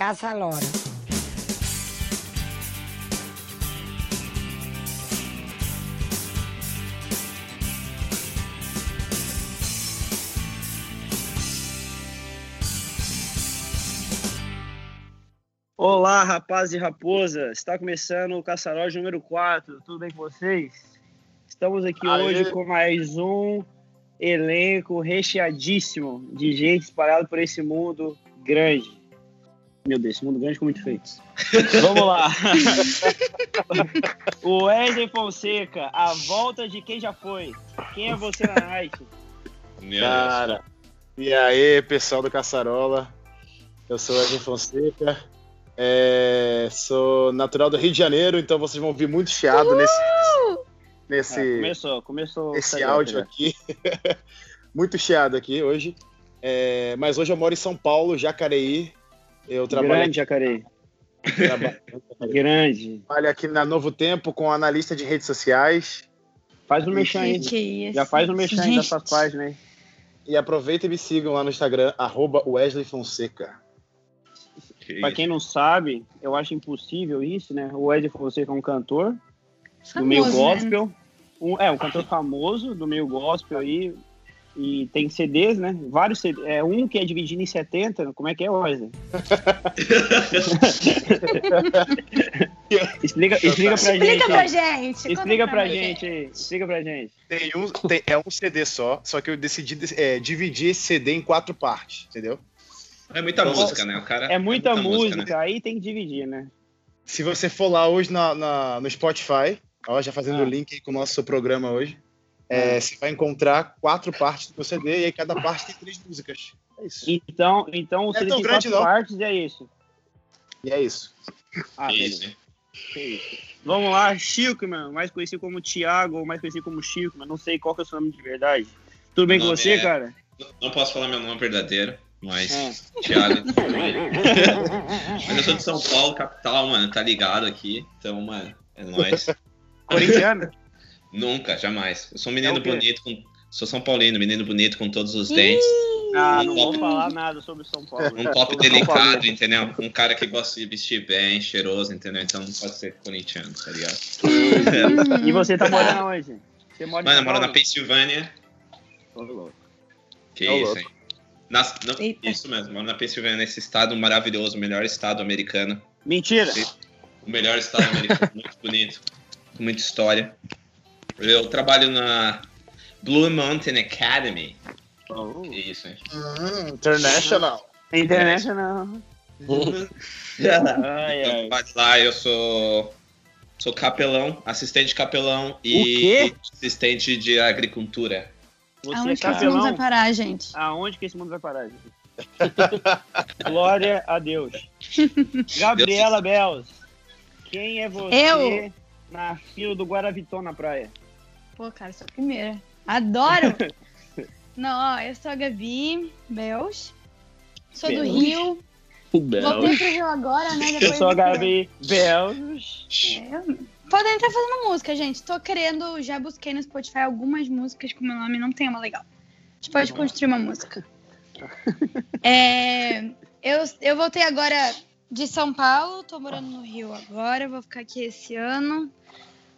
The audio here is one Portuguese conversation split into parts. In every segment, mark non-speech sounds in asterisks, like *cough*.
caça-lora. Olá, rapazes e raposas. Está começando o Caçarote número 4. Tudo bem com vocês? Estamos aqui Aê. hoje com mais um elenco recheadíssimo de gente espalhada por esse mundo grande. Meu Deus, esse mundo grande com muito feitos. Vamos lá. *laughs* o Wesley Fonseca, a volta de quem já foi. Quem é você na? Meu Cara, e aí, pessoal do Caçarola? Eu sou Wesley Fonseca, é, sou natural do Rio de Janeiro, então vocês vão ouvir muito chiado nesse, Ah, nesse, começou, começou. esse áudio já. aqui. *laughs* muito chiado aqui hoje. É, mas hoje eu moro em São Paulo, Jacareí. Eu trabalho, Grande, Jacareí. trabalho, *laughs* Grande. trabalho aqui na Novo Tempo com analista de redes sociais. Faz um mexão aí. Que isso? Já faz um mexão aí das suas Gente. páginas aí. E aproveita e me sigam lá no Instagram, arroba Wesley Fonseca. Que Pra quem não sabe, eu acho impossível isso, né? O Ed Fonseca é um cantor do meio Famoso, né? gospel. Um, é, um cantor famoso do meio gospel aí. E tem CDs, né? Vários CDs. É um que é dividido em 70. Como é que é, Wesley? *laughs* explica, explica pra gente. Explica pra gente. Explica pra nós. gente. Explica pra gente. Tem um, tem- é um CD só, só que eu decidi é, dividir esse CD em quatro partes, entendeu? É muita Então, música, né? O cara É muita, música, né? aí tem que dividir, né? Se você for lá hoje na, na- no Spotify, ó, já fazendo Ah. o link aí com o nosso programa hoje, é, você vai encontrar quatro partes do CD e aí cada parte tem três músicas. É isso. Então, então o é CD tão tem grande, quatro não. partes e é isso. E é isso. Ah, Que beleza. isso. Vamos lá, Chilkman, mais conhecido como Thiago, ou mais conhecido como Chilkman, não sei qual que é o seu nome de verdade. Tudo bem com você, é- cara? Não posso falar meu nome verdadeiro, mas É. Thiago. *laughs* mas eu sou de São Paulo, capital, mano, tá ligado aqui. Então, mano, é nóis. Corintiano? Nunca, jamais. Eu sou um menino É o quê? bonito, com... sou São Paulino, menino bonito com todos os dentes. Ah, Um não top- vou falar nada sobre São Paulo. Um top delicado, entendeu? Um cara que gosta de vestir bem, cheiroso, entendeu? Então não pode ser corintiano, tá ligado? *laughs* E você tá morando onde? Você mora em Mano, eu moro na? Pensilvânia. Ô, louco. Que Ô, isso, louco. hein? Nas- não, isso mesmo, moro na Pensilvânia, nesse estado maravilhoso, o melhor estado americano. Mentira! O melhor estado americano, muito bonito, com muita história. Eu trabalho na Blue Mountain Academy. Oh. Que isso, hein? Hum, international. International. *laughs* Ai, ai. trabalho lá, eu sou, sou capelão, assistente capelão e assistente de agricultura. Você é Aonde que esse mundo vai parar, gente? Aonde que esse mundo vai parar, gente? *laughs* Glória a Deus. *laughs* Gabriela Bells. Quem é você Eu? na fila do Guaravitão na praia? Pô, cara, sou a primeira. Adoro! *laughs* Não, ó, eu sou a Gabi Bels. Sou do Bels. Rio. Voltei pro Rio agora, né? Eu Depois sou a Gabi Bells. É, Podem estar fazendo música, gente. Tô querendo, já busquei no Spotify algumas músicas com meu nome, não tem uma legal. A gente pode construir uma música. É, eu, eu voltei agora de São Paulo, tô morando no Rio agora, vou ficar aqui esse ano.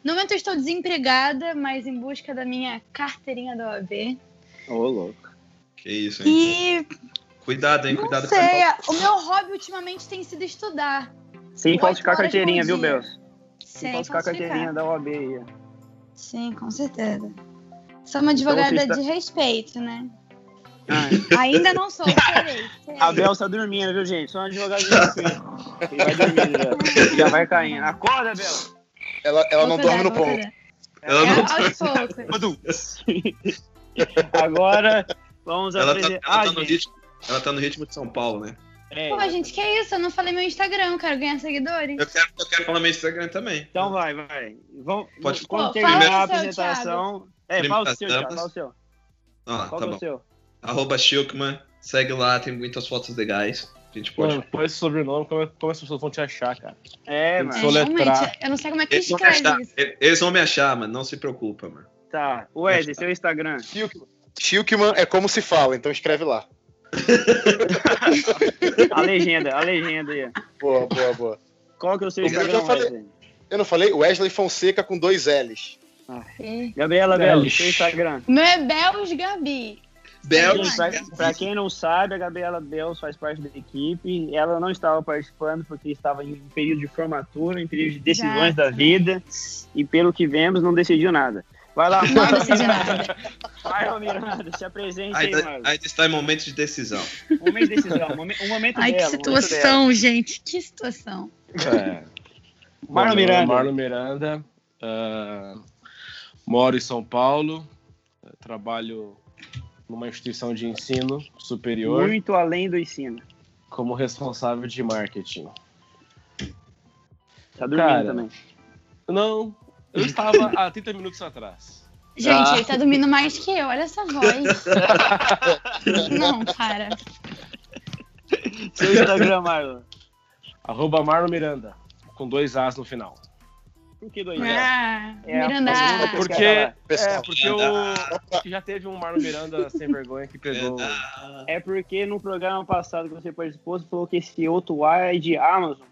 No momento eu estou desempregada, mas em busca da minha carteirinha da OAB. Ô, louco. Que isso, hein? E Cuidado, hein? não Cuidado sei, com o meu hobby ultimamente tem sido estudar. Sem falsificar a carteirinha, viu. Bells? Sem falsificar a carteirinha da OAB aí. Sim, com certeza. Sou uma advogada você está- de respeito, né? Ah, Ainda não sou, *laughs* serei. serei. A Bells tá dormindo, viu, gente? Só um advogado de respeito. Ele vai dormindo já. *laughs* Já vai caindo. Acorda, Bells. Ela, ela não dorme no ponto. Ela É, não aos poucos. Agora, vamos Ela tá, apresentar. ela, Ah, tá no ritmo, ela tá no ritmo de São Paulo, né? é, Pô, gente, que isso? Eu não falei meu Instagram, quero ganhar seguidores. Eu quero, eu quero falar meu Instagram também. Então vai, vai. Vamos, Pode- quando Pô, terminar fala a apresentação. É, fala o seu, Thiago, fala o seu. Ah, Qual tá é bom. o seu? Arroba Shilkman, segue lá, tem muitas fotos legais. A gente pode. Mano, põe esse sobrenome, como, é- como as pessoas vão te achar, cara? É, mano. É, soletrar. realmente, eu não sei como é que Eles vão, escreve isso. eles vão me achar, mano. Não se preocupa, mano. Tá. Wesley, seu Instagram. Shilkman é como se fala, então escreve lá. *laughs* a legenda, a legenda aí. Boa, boa, boa. Qual que é o seu Eu já Instagram, falei. Wesley? Eu não falei? Wesley Fonseca com dois L's. Gabriela Belo, Belos. seu Instagram. Não é Belos Gabi. Belo. Pra, pra quem não sabe, a Gabriela Belos faz parte da equipe. Ela não estava participando porque estava em período de formatura, em período de decisões Exato. da vida. E pelo que vemos, não decidiu nada. Vai lá, Não Marlon decidi Miranda. nada. Marlon Miranda, se apresente aí, Marlon. ainda está em momento de decisão. Momento de decisão, um momento, Ai, que dela, um dela. situação, gente. Que situação. É. Marlon é Miranda. Marlon Miranda. ah, moro em São Paulo. Trabalho numa instituição de ensino superior Muito além do ensino. como responsável de marketing. Tá dormindo Cara. também. Não, eu estava há 30 minutos atrás. Gente, Ah. ele tá dormindo mais que eu. Olha essa voz. *laughs* Não, cara. Seu Instagram, Marlon. Arroba Marlon Miranda, com dois As no final. Por que dois L's? Ah, É Miranda. Porque, que é, porque o, que já teve um Marlon Miranda sem vergonha que pegou. É porque no programa passado que você participou, você falou que esse outro ar é de Amazon.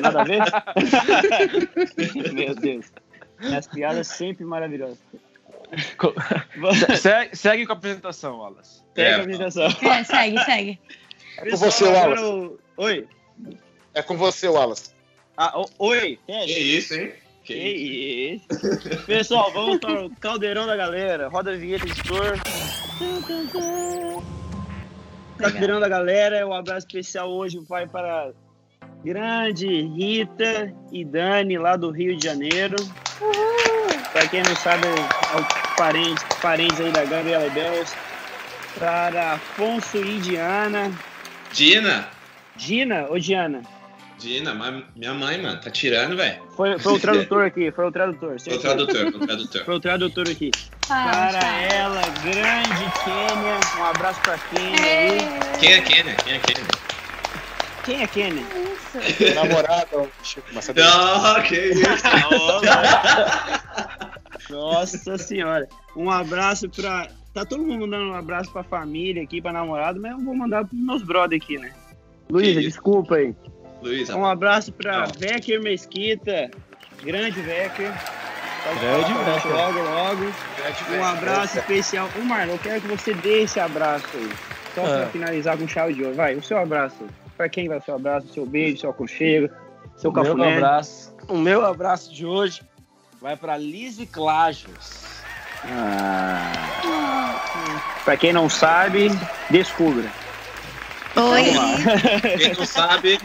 Nada a ver? *laughs* Meu Deus. As piadas sempre maravilhosas. Segue, segue com a apresentação, Wallace. Pega É. a apresentação. É, segue, segue. É com você, Wallace. Oi. É com você, Wallace. Ah, o- oi. que É, isso, hein? que Que isso. isso. Pessoal, vamos para o caldeirão da galera. Roda a vinheta, editor. Caldeirão da galera, um abraço especial hoje vai para grande Rita e Dani lá do Rio de Janeiro. Para quem não sabe, é o parente, parentes aí da Gabriela Belos. Para Afonso e Diana. Dina. Dina ou Diana? Dina, mas minha mãe, mano, tá tirando, velho. Foi, foi o *laughs* tradutor aqui, foi o tradutor. Sou tradutor, sou tradutor. Foi o tradutor aqui. Para ela, grande Kênia. Um abraço pra Kênia aí. Quem é Kenner? Quem é Kenner? Quem é Kênia? Isso. Namorada, Chico, mas sabe? Não, *laughs* que isso. *laughs* Nossa senhora. Um abraço pra. Tá todo mundo mandando um abraço pra família aqui, pra namorado, mas eu vou mandar pros meus brother aqui, né? Luísa, isso? desculpa aí. Luísa. Um abraço pra Não. Vecker Mesquita. Grande Vecker. Pode Grande Vecker. Logo, logo. Um abraço especial. Ô, Marlon, eu quero que você dê esse abraço aí. Só pra Ah. finalizar com chave de ouro. Vai, o seu abraço. Pra quem vai o seu abraço, o seu beijo, o seu aconchego, seu O meu cafuné. abraço, o meu abraço de hoje vai para Lizzie Clajos. Ah. Pra quem não sabe, descubra. Oi. Quem não sabe,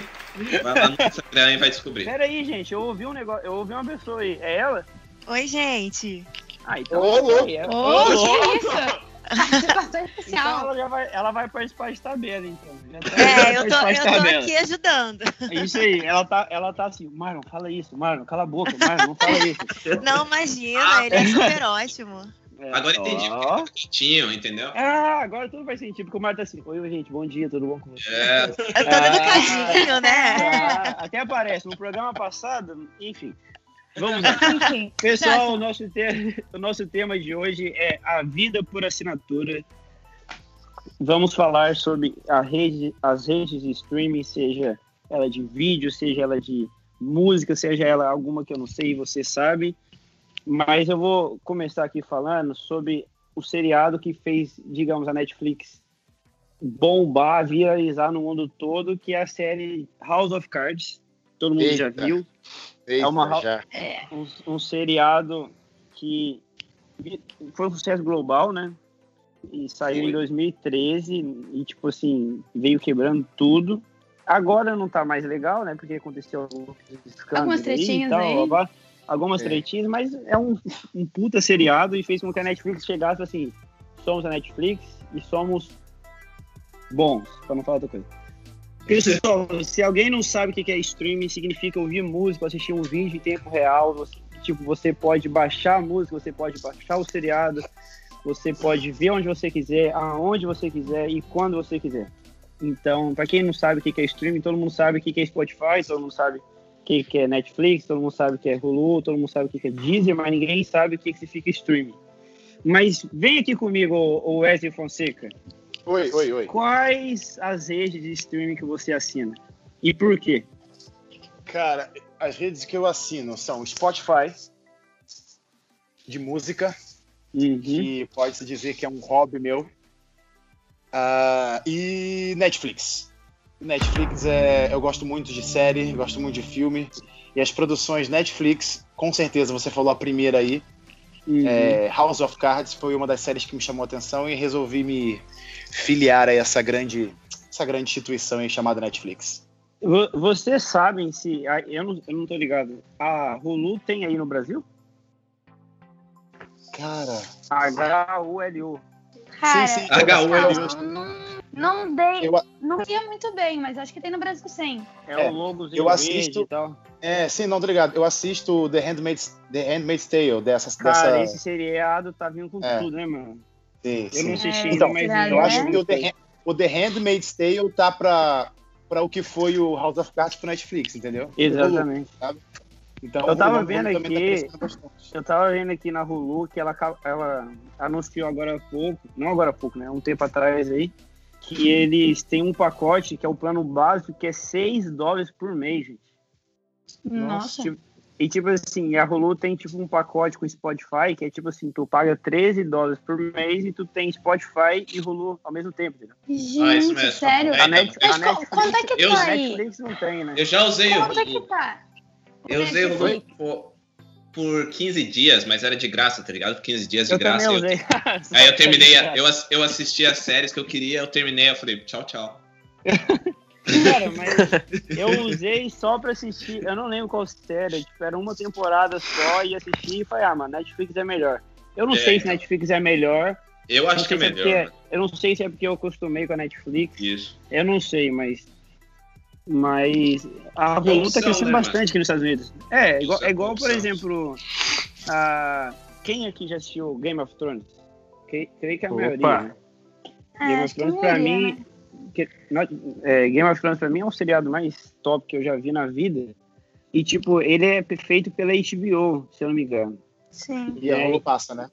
vai lá no Instagram e vai descobrir. Pera aí, gente, eu ouvi um negócio, eu ouvi uma pessoa aí. É ela? Oi, gente. Ah, então. Ô, louco. é- Ô, louco. que isso? Participação Então ela já vai, ela vai participar de tabela, então. Já tá- É, eu tô, eu tô tabela. aqui ajudando. É isso aí, ela tá, ela tá assim, Marlon, fala isso, Marlon, cala a boca, Marlon, não fala isso. Não, imagina, ele é super ótimo. É, Agora entendi tá quietinho, entendeu? Ah, agora tudo faz sentido, porque o Marlon tá assim, oi, gente, bom dia, tudo bom com você? É, Eu tô Ah. educadinho, né? Ah, até aparece, no programa passado, enfim. Vamos lá. *laughs* Enfim. Pessoal, o nosso, te- *laughs* o nosso tema de hoje é a vida por assinatura. Vamos falar sobre a rede, as redes de streaming, seja ela de vídeo, seja ela de música, seja ela alguma que eu não sei e você sabe. Mas eu vou começar aqui falando sobre o seriado que fez, digamos, a Netflix bombar, viralizar no mundo todo, que é a série House of Cards. Todo mundo já Eita. viu Eita, uma- já. um, um seriado que foi um sucesso global, né? E saiu Foi. em 2013 e, tipo assim, veio quebrando tudo. Agora não tá mais legal, né? Porque aconteceu alguns escândalos Algumas aí tretinhas e tal, aí. Algumas É. tretinhas, mas é um, um puta seriado e fez com que a Netflix chegasse assim, somos a Netflix e somos bons, pra não falar outra coisa. Pessoal, *laughs* se alguém não sabe o que é streaming, significa ouvir música, assistir um vídeo em tempo real. Você, tipo, você pode baixar a música, você pode baixar o seriado, você pode ver onde você quiser, aonde você quiser e quando você quiser. Então, para quem não sabe o que é streaming, todo mundo sabe o que é Spotify, todo mundo sabe o que é Netflix, todo mundo sabe o que é Hulu, todo mundo sabe o que é Deezer, mas ninguém sabe o que significa streaming. Mas vem aqui comigo, o Wesley Fonseca. Oi, oi, oi. quais as redes de streaming que você assina? E por quê? Cara, as redes que eu assino são Spotify, de música, Uhum. que pode-se dizer que é um hobby meu, Ah, e Netflix. Netflix é. Eu gosto muito de série, gosto muito de filme, e as produções Netflix, com certeza você falou a primeira aí, Uhum. é, House of Cards foi uma das séries que me chamou a atenção e resolvi me filiar a essa grande, essa grande instituição aí chamada Netflix. Vo- Vocês sabem se. Eu não, eu não tô ligado. A Hulu tem aí no Brasil? Cara, H-U-L-U. Cara, sim, HU, não, não, dei. Eu- Não ia muito bem, mas acho que tem no Brasil sim. É, É, o logozinho eu verde assisto- e tal. é, sim, não, tô ligado. Eu assisto The Handmaid's, The Handmaid's Tale, dessa. Cara, dessa... esse seriado tá vindo com É. tudo, né, mano? Sim, Eu sim. não assisti É, Então, mas Eu acho que o The, o The Handmaid's Tale tá pra, pra o que foi o House of Cards pro Netflix, entendeu? Exatamente. Então, Eu tava nome vendo também tá aqui- bastante. Eu tava vendo aqui na Hulu que ela, ela anunciou agora há pouco, não agora há pouco, né? Um tempo atrás aí, que eles têm um pacote que é o plano básico, que é 6 dólares por mês, gente. Nossa. Tipo, e tipo assim, a Hulu tem tipo um pacote com Spotify, que é tipo assim, tu paga 13 dólares por mês e tu tem Spotify e Hulu ao mesmo tempo, entendeu? Gente, Ah, isso mesmo. sério? É, A, Net, então, a Mas qual- Netflix, quanto é que Eu- tá a aí? Netflix não tem, né? Eu já usei o Quanto é que Hulu. tá? Eu usei o Hulu? Por, por 15 dias, mas era de graça, tá ligado? Por 15 dias de Eu graça. eu-. *laughs* Aí eu terminei, a- eu, eu assisti as séries que eu queria, eu terminei, eu falei, tchau, tchau. *laughs* Cara, mas eu usei só pra assistir. Eu não lembro qual série. Tipo, era uma temporada só e assisti e falei, ah, mano, Netflix é melhor. Eu não É, sei se então. Netflix é melhor. Eu acho que é se melhor. porque- eu não sei se é porque eu acostumei com a Netflix. Isso. Eu não sei, mas. Mas a Hulu opção, tá crescendo né, bastante aqui nos Estados Unidos. É, igual, é igual por exemplo, a... quem aqui já assistiu Game of Thrones? Que- Creio que a Opa. maioria. Né? É, Game of Thrones pra maioria, mim. né? que- not- é, Game of Thrones pra mim é o seriado mais top que eu já vi na vida. E, tipo, ele é feito pela HBO, se eu não me engano. Sim. E a. Hulu passa, né?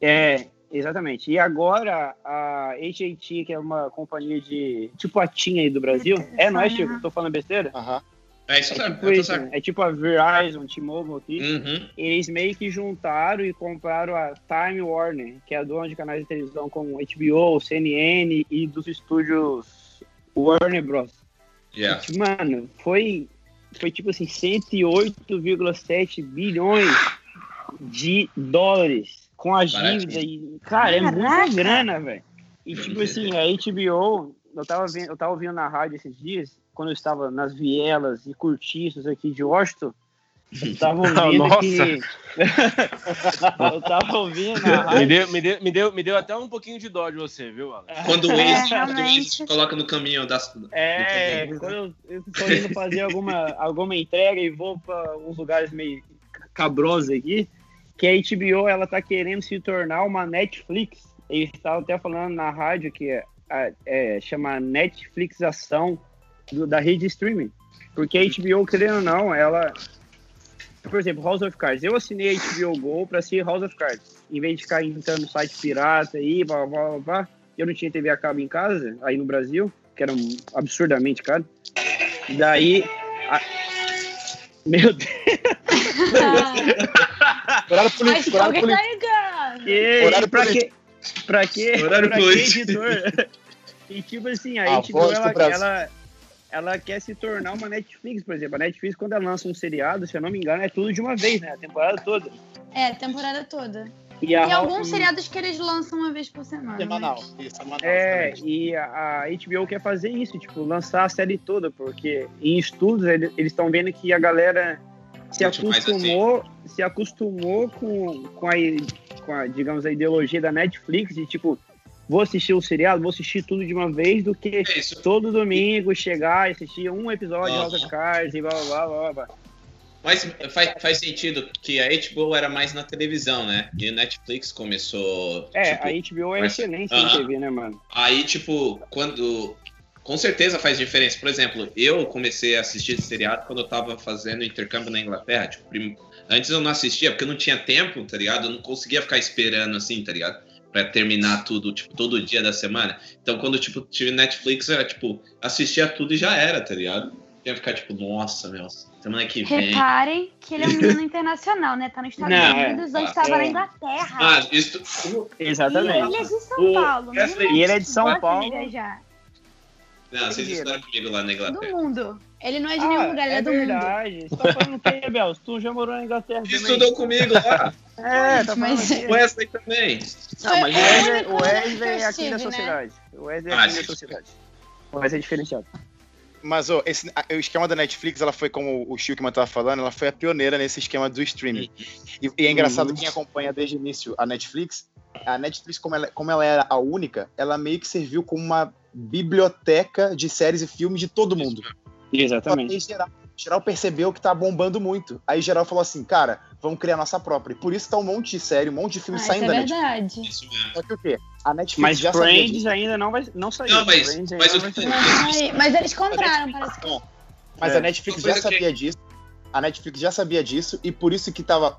É, exatamente. E agora a AT&T, que é uma companhia de tipo a TIM aí do Brasil. É, não é, Chico? Tô falando besteira? Aham. É isso, É tipo, Eu tô isso, é tipo a Verizon, T-Mobile aqui. Uhum. Eles meio que juntaram e compraram a Time Warner, que é a dona de canais de televisão como HBO, CNN e dos estúdios Warner Bros. Yeah. Tipo, Mano, foi, foi tipo assim, 108,7 bilhões de dólares com a dívida. E, cara, é muita grana, velho. E tipo assim, a HBO, eu tava, vendo, eu tava ouvindo na rádio esses dias, quando eu estava nas vielas e cortiços aqui de Washington, eu tava *laughs* ouvindo Nossa. que. *laughs* eu tava ouvindo na Me rádio. deu, me, deu, me, deu, me deu até um pouquinho de dó de você, viu, Alan? Quando o É, quando o realmente. Waze te coloca no caminho das. É, quando eu, eu tô indo fazer alguma, alguma entrega e vou para uns lugares meio cabrosos aqui, que a HBO ela tá querendo se tornar uma Netflix. Eles estavam até falando na rádio que é, é, chama Netflixação do- da rede de streaming. Porque a HBO, querendo ou não, ela. Por exemplo, House of Cards. Eu assinei a HBO Go pra assistir House of Cards. Em vez de ficar entrando no site pirata aí, blá blá blá blá. Eu não tinha TV a cabo em casa, aí no Brasil, que era absurdamente caro. Daí. a- Meu Deus! Horário Mas político, horário político. tá. Que, Horário pra político. quê? Pra quê? Horário pra que político. editor? E tipo assim, a A voz do ela, ela, ela quer se tornar uma Netflix, por exemplo. A Netflix, quando ela lança um seriado, se eu não me engano, é tudo de uma vez, né? A temporada toda. É, a temporada toda. E, a, Tem alguns e- seriados que eles lançam uma vez por semana. Semanal. mas- Isso, semanal. É, exatamente. e a, a HBO quer fazer isso, tipo, lançar a série toda, porque em estudos ele- eles estão vendo que a galera se acostumou, se acostumou com, com, a, com a, digamos, a ideologia da Netflix de tipo, vou assistir o seriado, vou assistir tudo de uma vez, do que É todo domingo chegar e assistir um episódio de House of. Cards e blá blá blá blá blá. Mas faz, faz sentido que a HBO era mais na televisão, né? E o Netflix começou. É, tipo, a HBO é mas- excelente em Aham. TV, né, mano? Aí, tipo, quando. Com certeza faz diferença. Por exemplo, eu comecei a assistir esse seriado quando eu tava fazendo intercâmbio na Inglaterra. Tipo, prim- antes eu não assistia porque eu não tinha tempo, tá ligado? Eu não conseguia ficar esperando assim, tá ligado? pra terminar tudo, tipo, todo dia da semana. Então, quando, tipo, tive Netflix, era, tipo, assistia tudo e já era, tá ligado? Ia ficar, tipo, nossa, meu, semana que vem. Reparem que ele é um menino *laughs* internacional, né? Tá nos Estados Não, é. Unidos, antes estava na é. Inglaterra. Ah, isso... E Exatamente. ele é de São O- Paulo. nem aí- E ele é de São Paulo. Não, vocês estudaram comigo lá na Do Inglaterra. mundo. Ele não é de nenhum Ah, lugar, ele é, é do mundo. verdade. Você tá falando o quê, Bel? Tu já morou na Inglaterra também. Estudou comigo lá. *laughs* É, tá Mas-. O Wesley também. Não, mas o Wesley, o lugar Wesley é aqui da né? sociedade. O Wesley é Ah, aqui da sociedade. O Wesley é diferenciado. Mas ó, esse, o esquema da Netflix, ela foi, como o Chilkman tava falando, ela foi a pioneira nesse esquema do streaming. E, e é engraçado Uhum. quem acompanha desde o início a Netflix, a Netflix, como ela, como ela era a única, ela meio que serviu como uma biblioteca de séries e filmes de todo mundo. Exatamente. Geral, geral percebeu que tá bombando muito. Aí geral falou assim, cara, vamos criar nossa própria. E por isso tá um monte de série, um monte de Ah, filme isso saindo é da Netflix. verdade. Isso mesmo. Só que o quê? A Netflix Mas já sabia Friends disso. ainda não, vai, não saiu. Não, mas- mas não sair. Mas, mas eles compraram, parece que. Mas É. a Netflix já coisa que- sabia disso. A Netflix já sabia disso e por isso que tava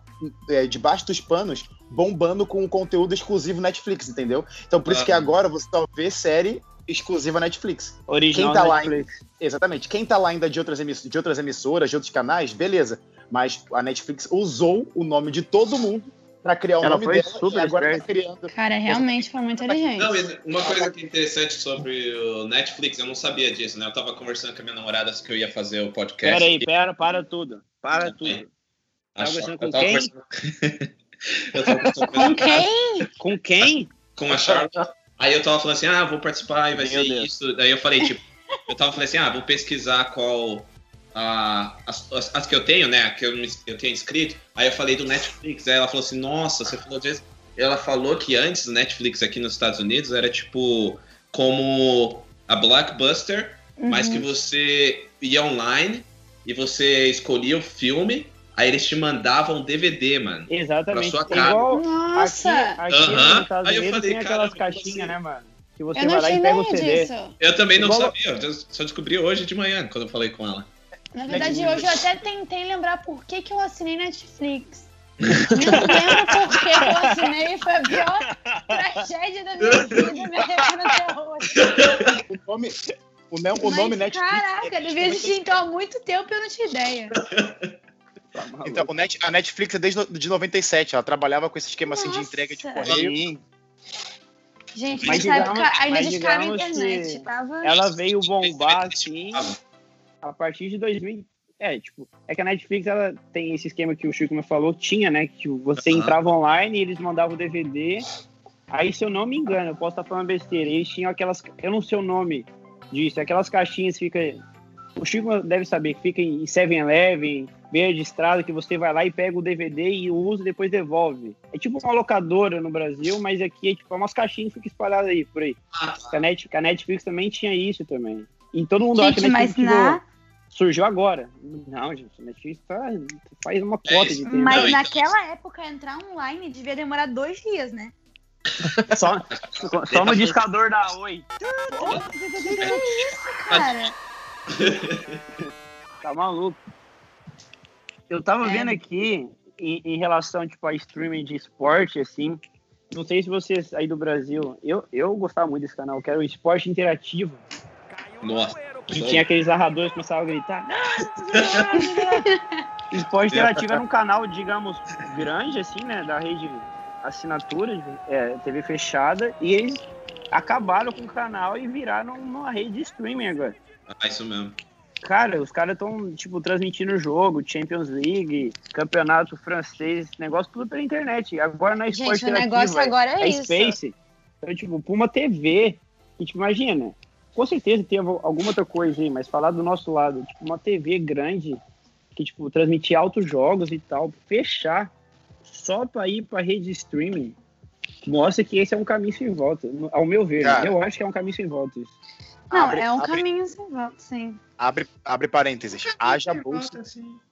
é, debaixo dos panos bombando com o conteúdo exclusivo Netflix, entendeu? Então por isso que Ah. agora você só vê série exclusiva Netflix. Original Quem tá lá Netflix. Exatamente. Quem tá lá ainda de outras, emiss- de outras emissoras, de outros canais, beleza. Mas a Netflix usou o nome de todo mundo pra criar o Ela nome foi dela super e agora esperta. tá criando. Cara, realmente foi muito inteligente. Não, uma coisa que é interessante sobre o Netflix, eu não sabia disso, né? Eu tava conversando com a minha namorada que eu ia fazer o podcast. Pera aí, pera, para tudo. Para Tudo. A Tava conversando com eu tava quem? conversando- *laughs* eu tava conversando Com quem? Com quem? com a Charlotte. Aí eu tava falando assim, ah, vou participar e vai Meu ser Deus. isso. Daí eu falei, tipo, *laughs* eu tava falando assim, ah, vou pesquisar qual. ah, as, as, as que eu tenho, né? Que eu, eu tenho inscrito. Aí eu falei do Netflix. Aí ela falou assim, nossa, você falou disso. Ela falou que antes do Netflix aqui nos Estados Unidos era tipo como a Blockbuster, mas que Uhum. você ia online e você escolhia o filme, aí eles te mandavam um DVD, mano. Exatamente. Pra sua casa. Igual Nossa! aqui, aqui Aham. nos Estados Aí eu Unidos falei, tem aquelas caixinhas, assim? né, mano? Que você Eu não vai lá e pega o CD. disso. Eu também não Igual- sabia, eu só descobri hoje de manhã, quando eu falei com ela. Na verdade, hoje eu até tentei lembrar por que, que eu assinei Netflix. *laughs* Não lembro por que eu assinei, foi a pior tragédia da minha vida, me arrependo até hoje. O nome, o, o nome Mas, Netflix. Caraca, devia existir então há muito tempo e eu não tinha ideia. *laughs* Tá. Então, o Net- a Netflix é desde no- de 97, ela trabalhava com esse esquema assim de Nossa. entrega de correio. Gente, Mas nessa época ainda mas discava a digamos internet. que Tava... Ela veio bombar, assim, a partir de 2000. É, tipo, é que a Netflix ela tem esse esquema que o Chico me falou, tinha, né? Que tipo, você Aham. entrava online e eles mandavam o DVD. Aí, se eu não me engano, eu posso estar falando besteira, eles tinham aquelas. Eu não sei o nome disso, aquelas caixinhas que fica. O Chico deve saber que fica em 7-Eleven, beira de estrada, que você vai lá e pega o DVD e usa e depois devolve. É tipo uma locadora no Brasil, mas aqui é tipo umas caixinhas que ficam espalhadas aí, por aí. Ah, Que a, Net, que a Netflix também tinha isso também. E todo mundo acha que Gente, a mas Netflix na, surgiu agora. Não, gente, a Netflix tá, faz uma É cota isso. de tempo. mas Não, então- naquela época entrar online devia demorar dois dias, né? Só, só no discador da Oi. Que isso, cara? *laughs* Tá maluco. Eu tava É. vendo aqui, em, em relação tipo, a streaming de esporte, assim. Não sei se vocês aí do Brasil. Eu, eu gostava muito desse canal, que era o Esporte Interativo. Nossa. Que tinha aqueles narradores que começavam a gritar. Esporte Interativo era um canal, digamos, grande, assim, né? Da rede assinatura, é, TV fechada, e eles acabaram com o canal e viraram uma rede de streaming agora. Ah, isso mesmo. Cara, os caras estão, tipo, transmitindo o jogo, Champions League, campeonato francês, esse negócio tudo pela internet. Agora não é esporte Gente, o interativo, negócio é- agora é é isso. Space. Então, tipo, pra uma TV, que, tipo, imagina, com certeza tem alguma outra coisa aí, mas falar do nosso lado, tipo, uma TV grande, que, tipo, transmitir altos jogos e tal, fechar só pra ir pra rede de streaming, mostra que esse é um caminho sem volta, ao meu ver. Cara. eu acho que é um caminho sem volta isso. Não, Abre- é um abre- caminho sem volta, sim. Abre, abre parênteses. Haja bolsa,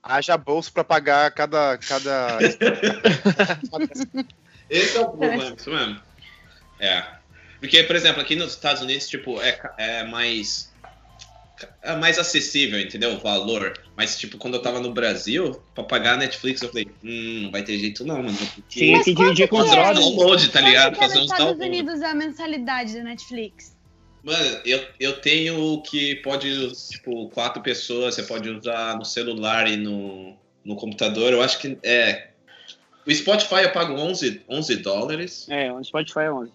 haja bolsa pra pagar cada. cada... *laughs* Esse é o problema, isso mesmo. É. Porque, por exemplo, aqui nos Estados Unidos, tipo, é, é mais é mais acessível, entendeu? O valor. Mas, tipo, quando eu tava no Brasil, pra pagar a Netflix, eu falei, hum, não vai ter jeito não, mano. Porque Tinha que dividir com os é? fazer download, tá ligado? É Fazer uns Estados download. Unidos a mensalidade da Netflix? Mano, eu, eu tenho o que pode, tipo, quatro pessoas, você pode usar no celular e no, no computador. Eu acho que é. O Spotify eu pago 11, 11 dólares. É, o Spotify é 11.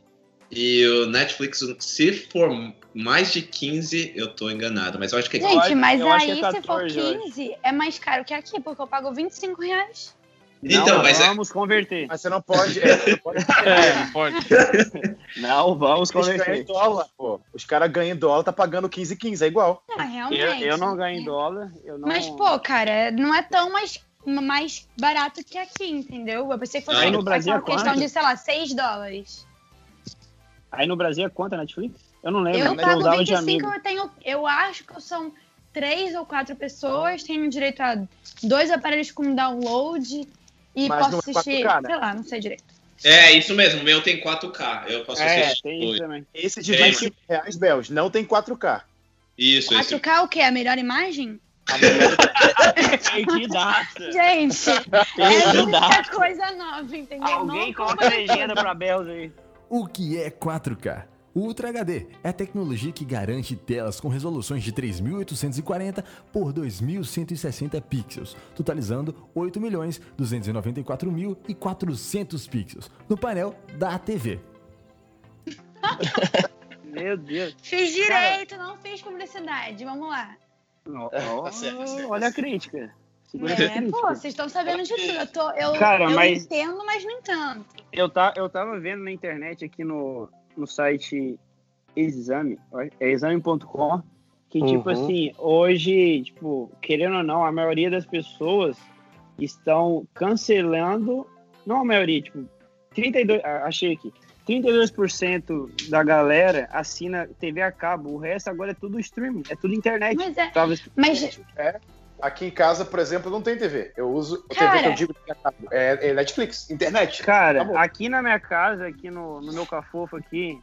E o Netflix, se for mais de 15, eu tô enganado. Mas eu acho que é Eu Gente, acho- mas eu acho aí que é se for 14 hoje. 15, é mais caro que aqui, porque eu pago 25 reais. Então, não, mas é- vamos converter. Mas você não pode. é, não pode *laughs* É, não pode. Não, vamos converter. dólar, pô. Os caras ganham em dólar, tá pagando 15 15, é igual. Ah, Eu, realmente. eu não ganho em dólar. Eu não... Mas, pô, cara, não é tão mais, mais barato que aqui, entendeu? Eu pensei que fosse Aí no Brasil aquela é questão quanto? de, sei lá, 6 dólares. Aí no Brasil é quanto a Netflix? Eu não lembro. Eu mas pago usava de 25, amigo. eu tenho. Eu acho que são três ou quatro pessoas, tenho direito a dois aparelhos com download e Mas posso não é assistir. 4K, né? Sei lá, não sei direito. É, isso mesmo. O meu tem 4K. Eu posso É, assistir. tem isso também. Esse de É, 25 reais, Bells, não tem 4K. Isso, esse. 4K o quê? A melhor imagem? Perdidaça. *laughs* Gente, é muita coisa nova, entendeu? Alguém Não coloca como- legenda pra Bells aí. O que é 4K? O Ultra HD é a tecnologia que garante telas com resoluções de 3.840 por 2.160 pixels, totalizando 8.294.400 pixels no painel da TV. *laughs* Meu Deus. Fiz direito, não fiz publicidade. Vamos lá. Tá certo, tá certo. Olha a crítica. Segura É, crítica. pô, vocês estão sabendo de tudo. Eu, tô, eu, Cara, eu mas- entendo, mas não tanto. Eu, tá, eu tava vendo na internet aqui no, no site Exame, é exame.com, que tipo Uhum. assim, hoje, tipo, querendo ou não, a maioria das pessoas estão cancelando, não a maioria, tipo, 32, ah, achei aqui, 32% da galera assina TV a cabo, o resto agora é tudo streaming, é tudo internet. Mas é. Tava- Mas, Aqui em casa, por exemplo, não tem TV. Eu uso. A Cara. TV que eu digo que é cabo, é, é Netflix, internet. Cara, Acabou. aqui na minha casa, aqui no, no meu cafofo aqui,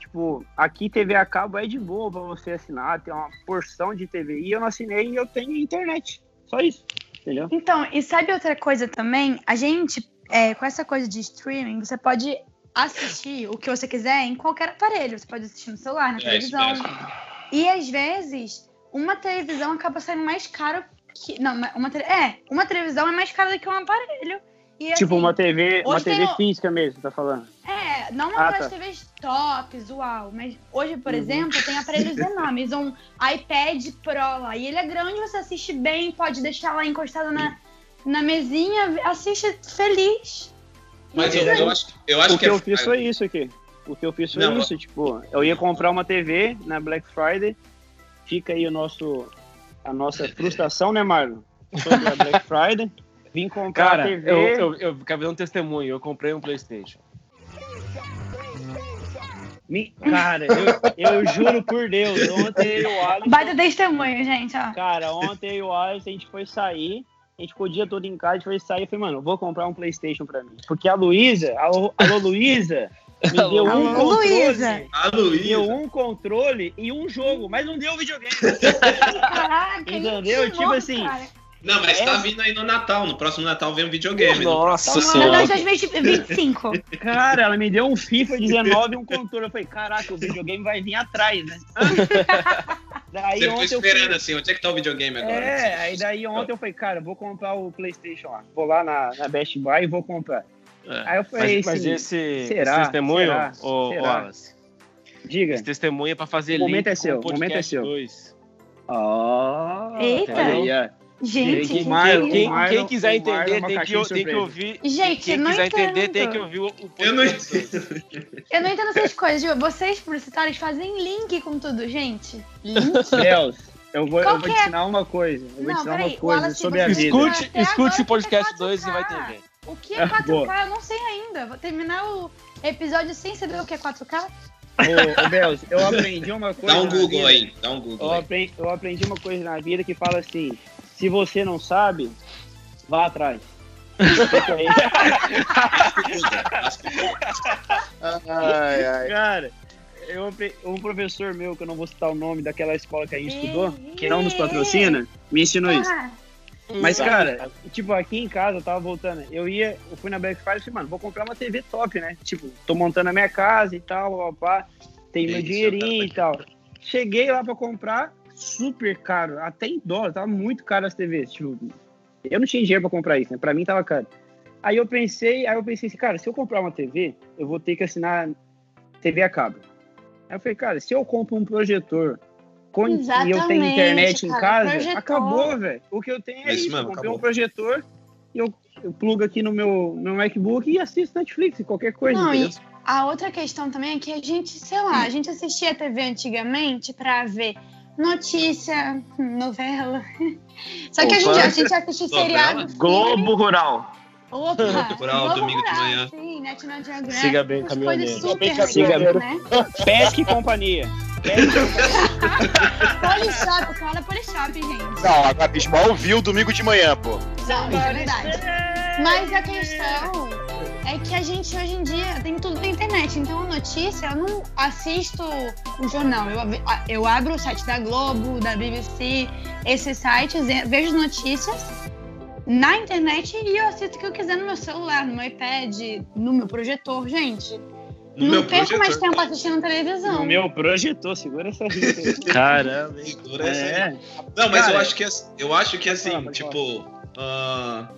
tipo, aqui TV a cabo é de boa pra você assinar, tem uma porção de TV. E eu não assinei e eu tenho internet. Só isso. Entendeu? então, e sabe outra coisa também? A gente, é, com essa coisa de streaming, você pode assistir o que você quiser em qualquer aparelho. Você pode assistir no celular, na É televisão. E às vezes, uma televisão acaba saindo mais caro que. Não, uma, é, uma televisão é mais cara do que um aparelho. E, tipo, assim, uma TV, uma TV física mesmo, tá falando. É, não Ah, aquelas tá. TVs tops, uau. Mas hoje, por Uhum. exemplo, tem aparelhos enormes. Um iPad Pro lá. E ele é grande, você assiste bem, pode deixar lá encostado na, na mesinha, assiste feliz. Mas eu, eu acho, eu acho o que que, eu é, fiz foi isso aqui. O que eu fiz foi Não, isso, tipo, eu ia comprar uma TV na Black Friday. Fica aí o nosso, a nossa frustração, né, Marlon? Sobre a Black Friday. Vim comprar Cara, a TV. eu, eu, eu quero ver um testemunho. Eu comprei um PlayStation. Me- Cara, eu, eu juro por Deus, ontem eu e o Alisson. Baita testemunho, gente, ó. Cara, ontem eu e o Alisson, a gente foi sair. A gente ficou o dia todo em casa, a gente foi sair. Eu falei, mano, eu vou comprar um PlayStation pra mim. Porque a Luísa, alô, alô Luísa, me deu um Alô, controle. Luísa. a Deu Luísa. um controle e um jogo, mas não deu videogame. *laughs* Caraca, Entendeu? que Tipo assim, cara. Não, mas tá Essa- vindo aí no Natal. No próximo Natal vem um videogame. Nossa Meu senhora. Deus, *laughs* 2025. Cara, ela me deu um FIFA 19 e um controle. Eu falei, caraca, o videogame vai vir atrás, né? *laughs* daí Você ficou ontem eu esperando fui... assim, onde é que tá o videogame agora? É, aí daí ontem eu falei, cara, eu vou comprar o Playstation lá. Vou lá na, na Best Buy e vou comprar. É. Aí eu falei Mas, mas assim, esse, será? esse testemunho, Será? ô Será? Wallace, diga. esse testemunho é pra fazer O momento link é seu, o momento é seu. 2. Ó, Eita. aí. Gente, Quem- que Marlon, que Quem? Marlon- quem quiser o entender tem que, tem que ouvir. Gente, quem não quiser entender entendo. tem que ouvir o, o Eu não podcast. entendo. Eu não entendo essas coisas. Tipo, vocês, publicitários, fazem link com tudo, gente. Link? Deus, eu vou, Qual eu vou te é? ensinar uma coisa. Eu vou te Não, ensinar peraí, uma coisa Wallace, sobre a vida. Escute, escute o podcast você 2 e vai 4K. entender. O que é 4K? Boa. Eu não sei ainda. Vou terminar o episódio sem saber o que é 4K. Ô, ô Belos, eu aprendi uma coisa. *laughs* Dá um Google vida. aí, dá um Eu Google aí. aprendi, eu aprendi uma coisa na vida que fala assim: se você não sabe, vá atrás. Ai, ai. Cara, eu, um professor meu, que eu não vou citar o nome daquela escola que a gente estudou, que não nos patrocina, me ensinou isso. Mas, Tá. cara, tipo, aqui em casa, eu tava voltando, eu ia, eu fui na Black Friday e falei, mano, vou comprar uma TV top, né? Tipo, tô montando a minha casa e tal, papá, tem meu dinheirinho e tal. Cheguei lá pra comprar, super caro, até em dólar, tava muito caro as TVs, tipo, eu não tinha dinheiro pra comprar isso, né? Pra mim tava caro. Aí eu pensei, aí eu pensei assim, cara, se eu comprar uma TV, eu vou ter que assinar TV a cabo. Aí eu falei, cara, se eu compro um projetor com, e eu tenho Exatamente, internet em cara, casa, projetor. acabou, velho. O que eu tenho é Isso isso. eu comprei acabou. um projetor e eu, eu plugo aqui no meu, meu MacBook e assisto Netflix, qualquer coisa. Não, entendeu? e a outra questão também é que a gente, sei lá, a gente assistia a TV antigamente pra ver notícia, *laughs* novela. *laughs* Só que a gente, Opa. a gente assiste Novela? seriado. Globo Rural. Opa! Globo domingo de manhã. Sim, National Geographic. Siga bem, caminhoneiro. Siga bem. né? Pesca e companhia. Polishop, o cara Polishop, gente. Não, a Gabi Small viu domingo de manhã, pô. Não, é verdade. Mas a questão é que a gente hoje em dia tem tudo na internet. Então a notícia, eu não assisto o jornal. Eu, eu abro o site da Globo, da BBC, esses sites, vejo notícias na internet e eu assisto o que eu quiser no meu celular, no meu iPad, no meu projetor, gente. No não perco mais tempo assistindo televisão. O meu projetor, segura essa. *laughs* Caramba? Segura essa aí. É, Não, mas Cara, eu acho que as- eu acho que assim, falar, tipo, ah,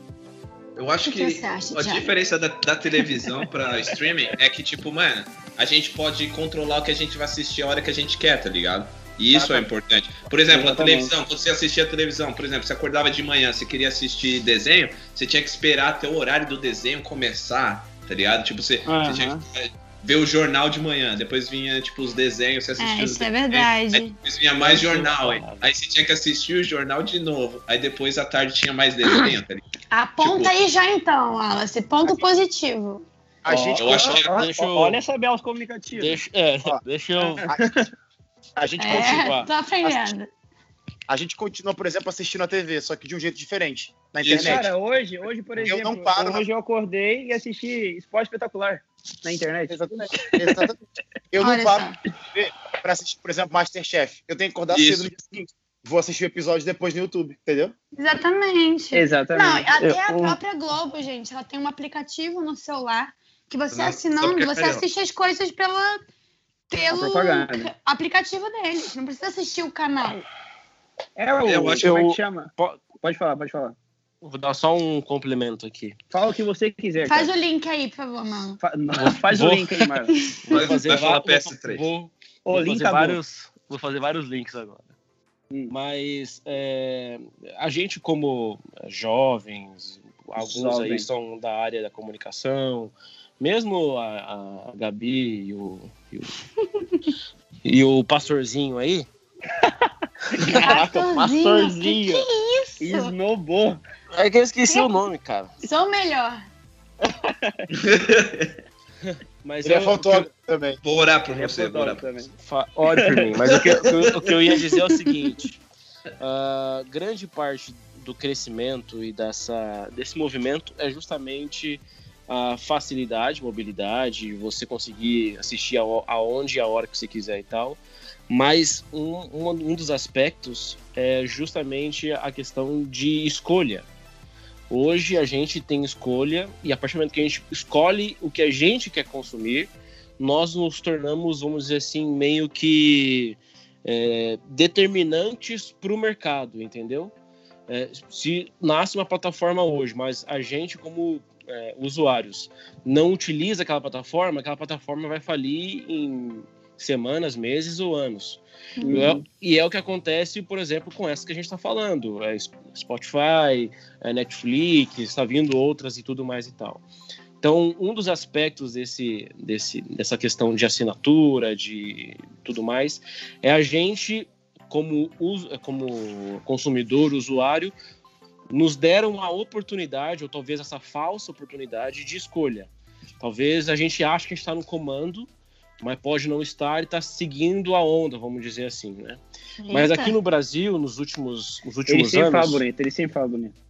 eu acho que que acha, a Thiago? diferença da, da televisão pra *laughs* streaming é que tipo, mano, a gente pode controlar o que a gente vai assistir a hora que a gente quer, tá ligado? E isso é importante. Por exemplo, a Exatamente. televisão, quando você assistia a televisão, por exemplo, você acordava de manhã, você queria assistir desenho, você tinha que esperar até o horário do desenho começar, tá ligado? Tipo, você, você Aham. tinha que eh, ver o jornal de manhã, depois vinha, tipo, os desenhos, você assistia É, isso é verdade. Aí depois vinha mais jornal, aí, aí você tinha que assistir o jornal de novo. Aí depois à tarde tinha mais desenho, tá ligado? Aponta Tipo- aí já então, Wallace. Ponto positivo. A Ó, gente, eu acho que- Deixa eu- Olha essa Bells comunicativa. Deixa, é, Ó. deixa eu. A gente continua. É, *laughs* tô aprendendo. A gente continua, por exemplo, assistindo a TV, só que de um jeito diferente. Na internet. Cara, hoje, hoje, por Eu exemplo, não paro hoje eu acordei e assisti Esporte Espetacular na internet. Exatamente. Exatamente. Eu não Olha paro só. pra assistir, por exemplo, Masterchef. Eu tenho que acordar Isso. cedo no dia seguinte. Vou assistir o episódio depois no YouTube, entendeu? Exatamente. Não, Exatamente. até a Eu- própria Globo, gente, ela tem um aplicativo no celular que você assinando, é você carioca. assiste as coisas pela, pelo propaganda. aplicativo deles. Não precisa assistir o canal. É o. Eu acho como é que- chama? Po- Pode falar, pode falar. Vou dar só um complemento aqui. Fala o que você quiser. Faz cara. o link aí, por favor, mano. Fa- não, *laughs* faz Vou- o link aí, Marlon. *laughs* Vai, fazer vai falar va- PS3. Vou, O vou link fazer vários, vou fazer vários links agora. Hum. Mas é, a gente, como jovens, alguns Jovem. aí são da área da comunicação, mesmo a, a Gabi e o, e o, e o pastorzinho aí. *laughs* Caraca, Pastorzinho, pastorzinho. Isso. Esnobou. É que eu esqueci o nome, cara. Sou o melhor. *laughs* Mas Ele é eu- também. Vou orar por Ele é você, vou orar por você. Ore por mim, mas o que, o que- o que eu ia dizer é o seguinte: ah, grande parte do crescimento e dessa, desse movimento é justamente a facilidade, mobilidade, você conseguir assistir ao- aonde e a hora que você quiser e tal. Mas um, um, um dos aspectos é justamente a questão de escolha. Hoje a gente tem escolha e a partir do momento que a gente escolhe o que a gente quer consumir, nós nos tornamos, vamos dizer assim, meio que é, determinantes para o mercado, entendeu? É, se nasce uma plataforma hoje, mas a gente, como é, usuários, não utiliza aquela plataforma, aquela plataforma vai falir em semanas, meses ou anos. Uhum. É- e é o que acontece, por exemplo, com essa que a gente está falando. É Spotify, é Netflix, está vindo outras e tudo mais e tal. Então, um dos aspectos desse, desse, dessa questão de assinatura, de tudo mais, é a gente, como, como consumidor, usuário, nos deram a oportunidade, ou talvez essa falsa oportunidade de escolha. Talvez a gente ache que está no comando, mas pode não estar e está seguindo a onda, vamos dizer assim, né? Mas Eita. aqui no Brasil, nos últimos, nos Ele últimos sempre fala anos, bonito, ele sempre fala bonito.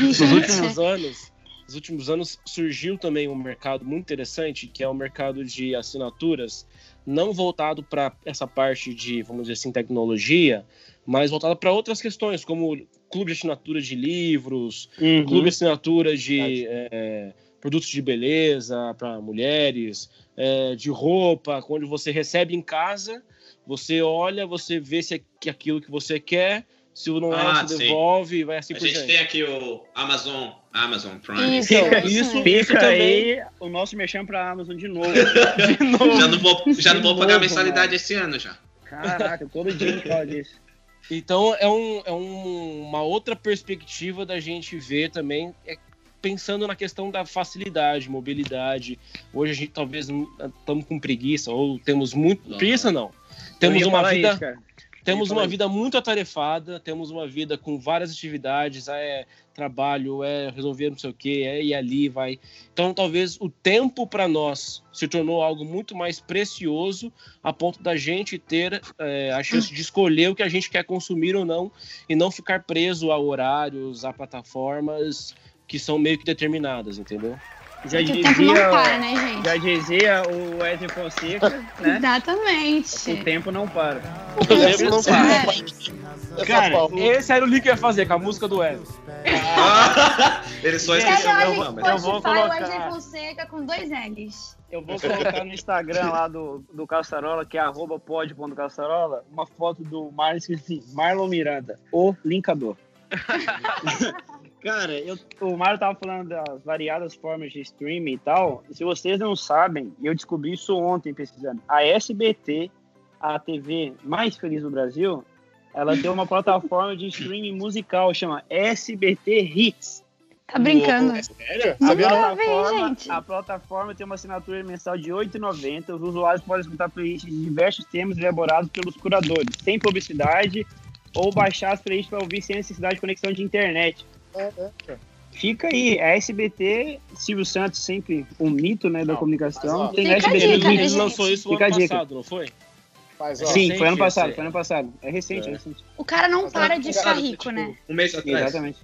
nos *laughs* últimos anos, nos últimos anos surgiu também um mercado muito interessante, que é o mercado de assinaturas, não voltado para essa parte de, vamos dizer assim, tecnologia, mas voltado para outras questões, como clube de assinatura de livros, Uhum. clube de assinatura de é, produtos de beleza para mulheres, é, de roupa, onde você recebe em casa, você olha, você vê se é que- aquilo que você quer, se não é, Ah, você sim. devolve e vai assim A por gente diante. tem aqui o Amazon, Amazon Prime. Isso, Fica- isso, também- aí o nosso mexão pra Amazon de novo. De *laughs* novo. Já não vou, já não vou De pagar novo, mensalidade mano. esse ano já. Caraca, todo dia gente fala disso. Então é, um, é um- uma outra perspectiva da gente ver também, é, pensando na questão da facilidade, mobilidade. Hoje a gente talvez estamos com preguiça, ou temos muito. Não. Preguiça não. Temos uma vida. isso. Temos uma vida muito atarefada, temos uma vida com várias atividades, é trabalho, é resolver não sei o que, é ir ali, vai. Então talvez o tempo para nós se tornou algo muito mais precioso a ponto da gente ter é, a chance de escolher o que a gente quer consumir ou não e não ficar preso a horários, a plataformas que são meio que determinadas, entendeu? Já Que o tempo não para, dizia, né, gente? já dizia o Wesley Fonseca, *laughs* né? Exatamente. O tempo não para. O tempo não para. É. Cara, Esse era o link que eu ia fazer com a música do Wesley. *laughs* Ele só esqueceu meu nome. no eu vou colocar- Wesley Fonseca com dois L's. Eu vou colocar no Instagram lá do, do Caçarola, que é arroba pod.caçarola, uma foto do Marlon Marlon Miranda, o linkador. *laughs* Cara, eu, o Mário tava falando das variadas formas de streaming e tal. E se vocês não sabem, e eu descobri isso ontem pesquisando, a SBT, a TV mais feliz do Brasil, ela tem uma plataforma de streaming musical, chama SBT Hits. Tá brincando. Sério? Não ver, plataforma, gente. a plataforma tem uma assinatura mensal de R$ 8,90. Os usuários podem escutar playlists de diversos temas elaborados pelos curadores, sem publicidade, ou baixar as playlists para ouvir sem necessidade de conexão de internet. Fica aí, a SBT, Silvio Santos, sempre um mito né, da Não, comunicação. mas, ó, tem a SBT dica, né, Ele lançou isso no Fica a ano dica. passado, não foi? Mas, ó, Sim, foi ano passado, foi ano passado. É recente, é, É. recente. O cara não Mas para é de ficar tipo, rico, né? Um mês atrás. Exatamente.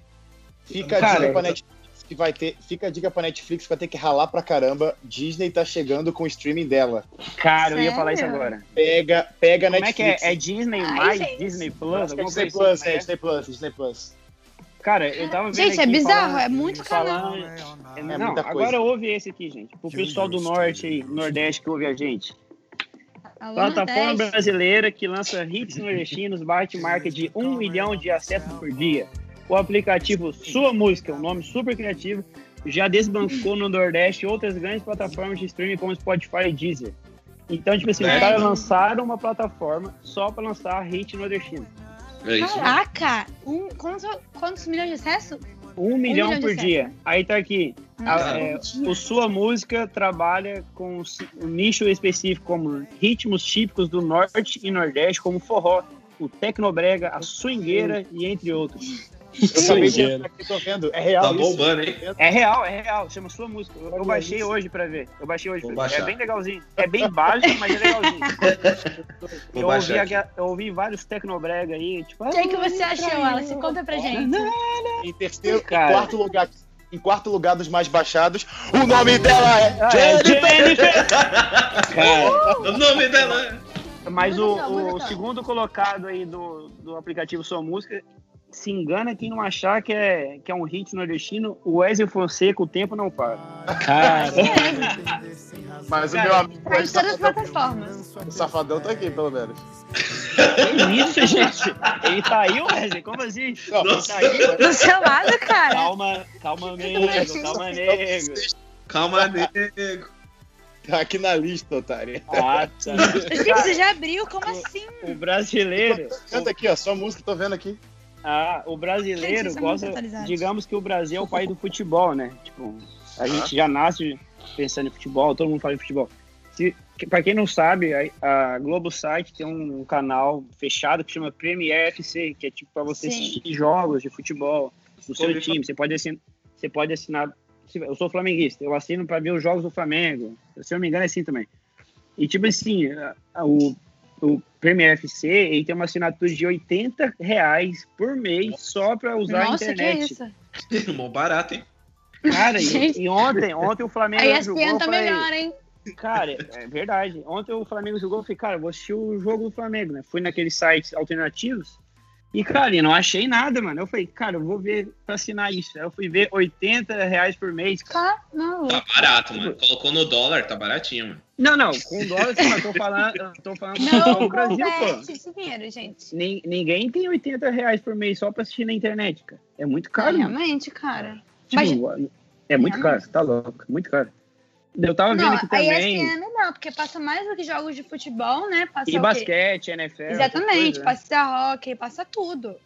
Fica a Cara, dica eu pra Netflix que vai ter. Fica a dica pra Netflix que vai ter que ralar pra caramba. Disney tá chegando com o streaming dela. Cara, eu ia Sério? falar isso agora. Pega, pega a Como é que é? Netflix. É Disney Ai, mais gente. Disney Plus? É Disney coisa Plus, assim, é né? Disney Plus, Disney Plus. Cara, eu tava vendo Gente, é bizarro, falando- é muito canal. falando- É não, muita coisa. agora ouve esse aqui, gente. Pro pessoal do norte aí, nordeste que ouve a gente. Alô, Plataforma Nordeste. brasileira que lança hits nordestinos bate marca de um milhão de acessos por dia. O aplicativo Sua Música, um nome super criativo, já desbancou no Nordeste outras grandes plataformas de streaming como Spotify e Deezer. Então, tipo assim, os É. caras lançaram uma plataforma só pra lançar hit nordestino. É isso. Caraca! Um, quantos, quantos milhões de acesso? Um milhão milhão de por dia. Aí tá aqui. Ah, é, um dia. O Sua Música trabalha com um nicho específico como ritmos típicos do Norte e Nordeste, como forró, o tecnobrega, a swingueira e entre outros. Eu acabei de Doideira. entrar aqui, tô vendo. É real Tá bombando, hein? É real, é real, chama Sua Música. Eu, eu baixei hoje pra ver. Eu baixei hoje Vou pra ver. É bem legalzinho. É bem básico, mas é legalzinho. *laughs* Vou Eu ouvi, aquela- eu ouvi vários tecnobrega aí, tipo... O que, que você achou, Alice? Conta pra gente. Em terceiro, Cara. em quarto lugar. Em quarto lugar dos mais baixados, o nome dela é Ah, é Jennifer. *laughs* Cara, O nome dela é. Mas o, o segundo colocado aí do, do aplicativo Sua Música, se engana quem não achar que é, que é um hit nordestino, o Wesley Fonseca, o tempo não para. Cara, Mas o meu amigo Tá em todas as plataformas. o Safadão tá aqui, pelo menos. Que isso, gente? Ele tá aí, Wesley? Como assim? Não, Ele tá aí? Do seu lado, cara. Calma, calma, nego, calma, nego. Calma, nego. Tá aqui na lista, otário. Ah, Gente, tá. *laughs* você já abriu? Como assim? O brasileiro, Canta aqui, ó, sua música, tô vendo aqui. Ah, o brasileiro são gosta, digamos que o Brasil é o país do futebol, né? Tipo, a gente já nasce pensando em futebol, todo mundo fala em futebol. Se, que- pra quem não sabe, a, a Globo Site tem um canal fechado que chama Premier FC, que é tipo pra você Sim. assistir jogos de futebol do seu time. Você pode assinar, você pode assinar. Eu sou flamenguista, eu assino pra ver os jogos do Flamengo. Se eu não me engano, é assim também. E tipo assim, a- a- o, o Premier FC ele tem uma assinatura de 80 reais por mês só pra usar a Nossa, que é internet. isso? *laughs* Mó barato, hein? Cara, e, e ontem, ontem o Flamengo A jogou, ESPN eu tá falei, melhor, hein? Cara, é verdade. Ontem o Flamengo jogou, eu falei, cara, vou assistir o jogo do Flamengo, né? Fui naqueles sites alternativos e, cara, eu não achei nada, mano. Eu falei, cara, eu vou ver pra assinar isso. Aí eu fui ver 80 reais por mês. cara. Tá maluco. Tá barato, mano. Colocou no dólar, tá baratinho, mano. Não, não, com dólar, sim, mas eu tô falando, eu tô falando com Não o Brasil, pô. esse dinheiro, gente. Nin- Ninguém tem 80 reais por mês só pra assistir na internet, cara. É muito É, caro, mano. realmente, cara. Tipo, é muito Realmente. caro, tá louco, muito caro. Eu tava vendo Não, aqui a também. ESPN não porque passa mais do que jogos de futebol, né? Passa E o quê? basquete, NFL. Exatamente, né? passa hockey, passa tudo.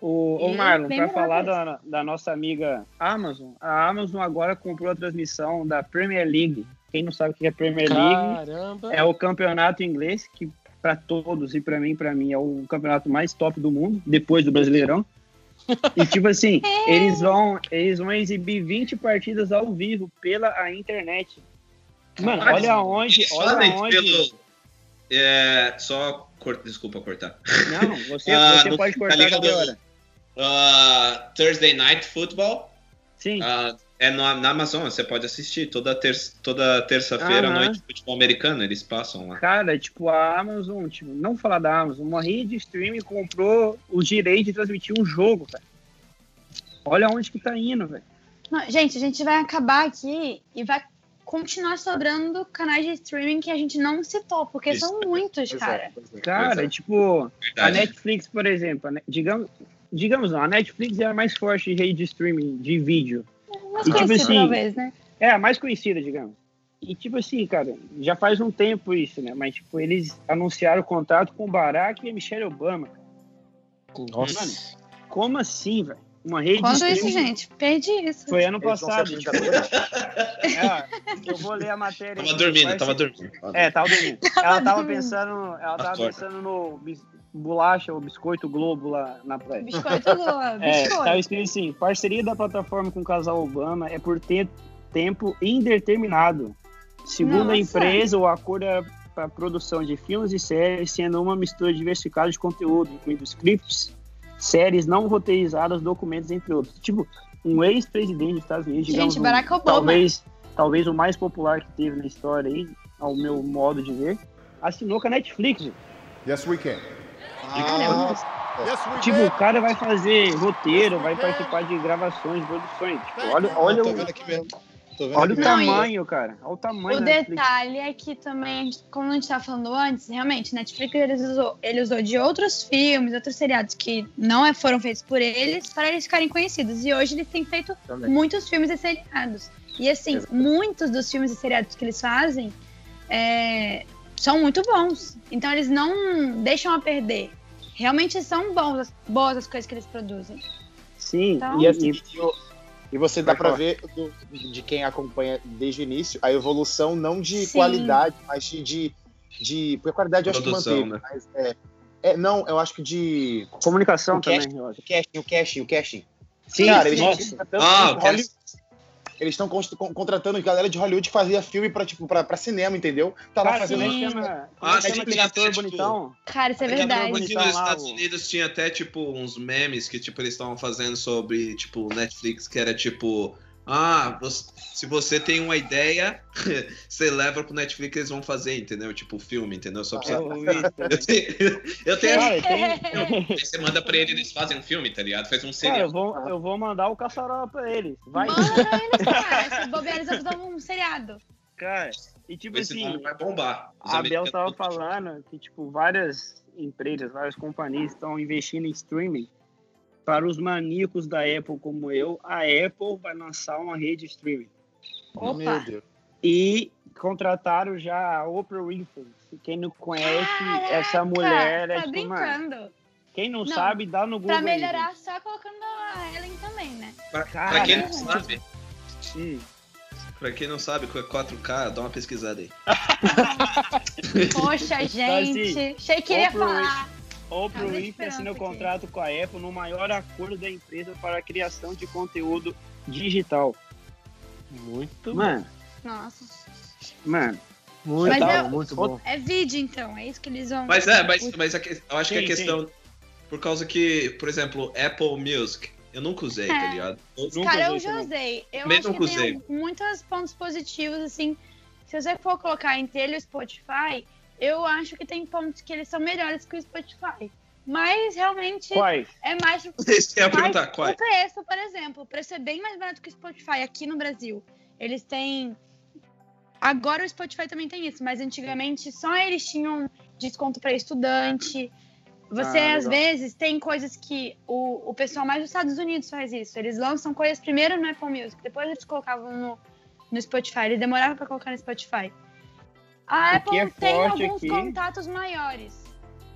O, o E Marlon, melhor falar da, da nossa amiga Amazon, a Amazon agora comprou a transmissão da Premier League. Quem não sabe o que é Premier League, Caramba. é o campeonato inglês, que pra todos e pra mim, pra mim, é o campeonato mais top do mundo, depois do Brasileirão. E tipo assim, *laughs* É. eles vão, eles vão exibir 20 partidas ao vivo pela a internet. Mano, Caralho, olha onde, olha fazem onde. pelo. É. Só. cor- Desculpa cortar. Não, *laughs* você, Ah, você no- pode tá cortar ligado? qualquer hora. Ah, Thursday Night Football. Sim. ah, é na, na Amazon, você pode assistir toda, ter, toda terça-feira à Aham. noite futebol americano, eles passam lá. Cara, tipo, a Amazon, tipo, não falar da Amazon, uma rede de streaming comprou os direitos de transmitir um jogo, cara. Olha onde que tá indo, velho. Gente, a gente vai acabar aqui e vai continuar sobrando canais de streaming que a gente não citou, porque Isso. são muitos, Pois é, cara. pois é. Cara, é. tipo, a Verdade. Netflix, por exemplo, a digamos, digamos não, a Netflix é a mais forte de rede de streaming de vídeo. Mas E, tipo conhecido, assim, talvez, né? É a mais conhecida, digamos. E tipo assim, cara, já faz um tempo isso, né? Mas tipo, eles anunciaram o contrato com o Barack e a Michelle Obama. Nossa. Como assim, velho? Uma rede de Quanto streaming. isso, gente? Perdi isso. Foi ano passado. tipo, apresentadores? *laughs* É, eu vou ler a matéria. Tava aqui, dormindo, tava ser- dormindo. É, tava dormindo. Ela tava dormindo. pensando, ela tava Acorda. pensando no bolacha, o biscoito Globo lá na praia. Biscoito Globo, *laughs* É, biscoito. tava escrito assim: parceria da plataforma com o casal Obama é por te- tempo indeterminado. Segundo a Nossa. empresa, o acordo é para produção de filmes e séries, sendo uma mistura diversificada de conteúdo, incluindo scripts, séries não roteirizadas, documentos, entre outros. Tipo, um ex-presidente dos Estados Unidos, digamos, Gente, um- Barack Obama. talvez, talvez o mais popular que teve na história aí, ao meu modo de ver, assinou com a Netflix. Yes, we can. Ah, we Tipo, o cara vai fazer roteiro, vai participar de gravações, produções. Tipo, olha, olha, tô o, vendo aqui mesmo. Tô vendo olha o aqui Não, mesmo. tamanho, cara. Olha o tamanho O detalhe é que também, como a gente estava falando antes, realmente, Netflix ele usou, ele usou de outros filmes, outros seriados que não é- foram feitos por eles, para eles ficarem conhecidos. E hoje eles têm feito Também. muitos filmes e seriados. E assim, Exato. muitos dos filmes e seriados que eles fazem é, são muito bons. Então eles não deixam a perder. Realmente são bons, as- boas as coisas que eles produzem. Sim, Então- e, assim, e- e você dá falar. ver do- de quem acompanha desde o início a evolução não de Sim. qualidade, mas de, de, de- Porque a qualidade eu acho que Produção, manteve. né? Mas é, é, não, eu acho que de. comunicação o também, eu acho. O casting, o casting, o casting. Sim, Cara, eles contratando Ah, o Hollywood- Eles estão contratando galera de Hollywood que fazia filme pra, tipo, pra, pra cinema, entendeu? Tá lá Cara, fazendo. como é Sim. é Ah, sim, aquele sim, ator tipo, bonitão? Cara, isso é Aqui verdade. bonito. nos Estados Unidos tinha até, tipo, uns memes que, tipo, eles estavam fazendo sobre, tipo, Netflix, que era, tipo... Ah, você- se você tem uma ideia, *laughs* você leva pro Netflix eles vão fazer, entendeu? Tipo, filme, entendeu? Só *laughs* Eu isso também. Eu tenho... Eu tenho... Cara, tem, *laughs* Aí você manda pra eles, eles fazem um filme, tá ligado? Faz um cara, serial. eu vou, eu vou mandar o caçarola pra eles. Vai, Manda pra eles, cara. Se bobear, eles vão fazer um seriado. cara. E tipo Esse assim, vai bombar. Os a Bel tava falando que, tipo, várias empresas, várias companhias estão investindo em streaming. Para os maníacos da Apple como eu, a Apple vai lançar uma rede de streaming. Meu Opa. Deus. E contrataram já a Oprah Winfrey. Quem não conhece, Caraca, essa mulher é tá tipo, mano, brincando. quem não, Não, sabe, dá no Google. Pra aí, melhorar, só colocando a Ellen também, né? Pra, Cara, pra quem não é. sabe. Hum. pra quem não sabe, com 4K, dá uma pesquisada aí. *laughs* Poxa, assim, gente. Achei que Oprah falar. Oprah Winfrey assinou aqui. contrato com a Apple no maior acordo da empresa para a criação de conteúdo digital. Muito Mano, Nossa. mano, Muito Mas bom, é- muito bom. É vídeo, então. É isso que eles vão. Mas é, mas, mas a que- eu acho que Sim, a questão. Por causa que, por exemplo, Apple Music. Eu nunca usei, É. tá ligado? Eu nunca Cara, eu usei já também. usei. Eu Também acho nunca que usei. tem muitos pontos positivos, assim. Se você for colocar entre ele e o Spotify, eu acho que tem pontos que eles são melhores que o Spotify. Mas realmente Quais? é mais. *laughs* Eu ia mais perguntar, qual é? O preço, por exemplo, o preço é bem mais barato que o Spotify aqui no Brasil. Eles têm. Agora o Spotify também tem isso, mas antigamente só eles tinham desconto para estudante. Você, Ah, às vezes, tem coisas que o, o pessoal mais dos Estados Unidos faz isso. Eles lançam coisas primeiro no Apple Music, depois eles colocavam no, no Spotify. Eles demoravam para colocar no Spotify. A O que Apple é tem forte alguns aqui- contatos maiores.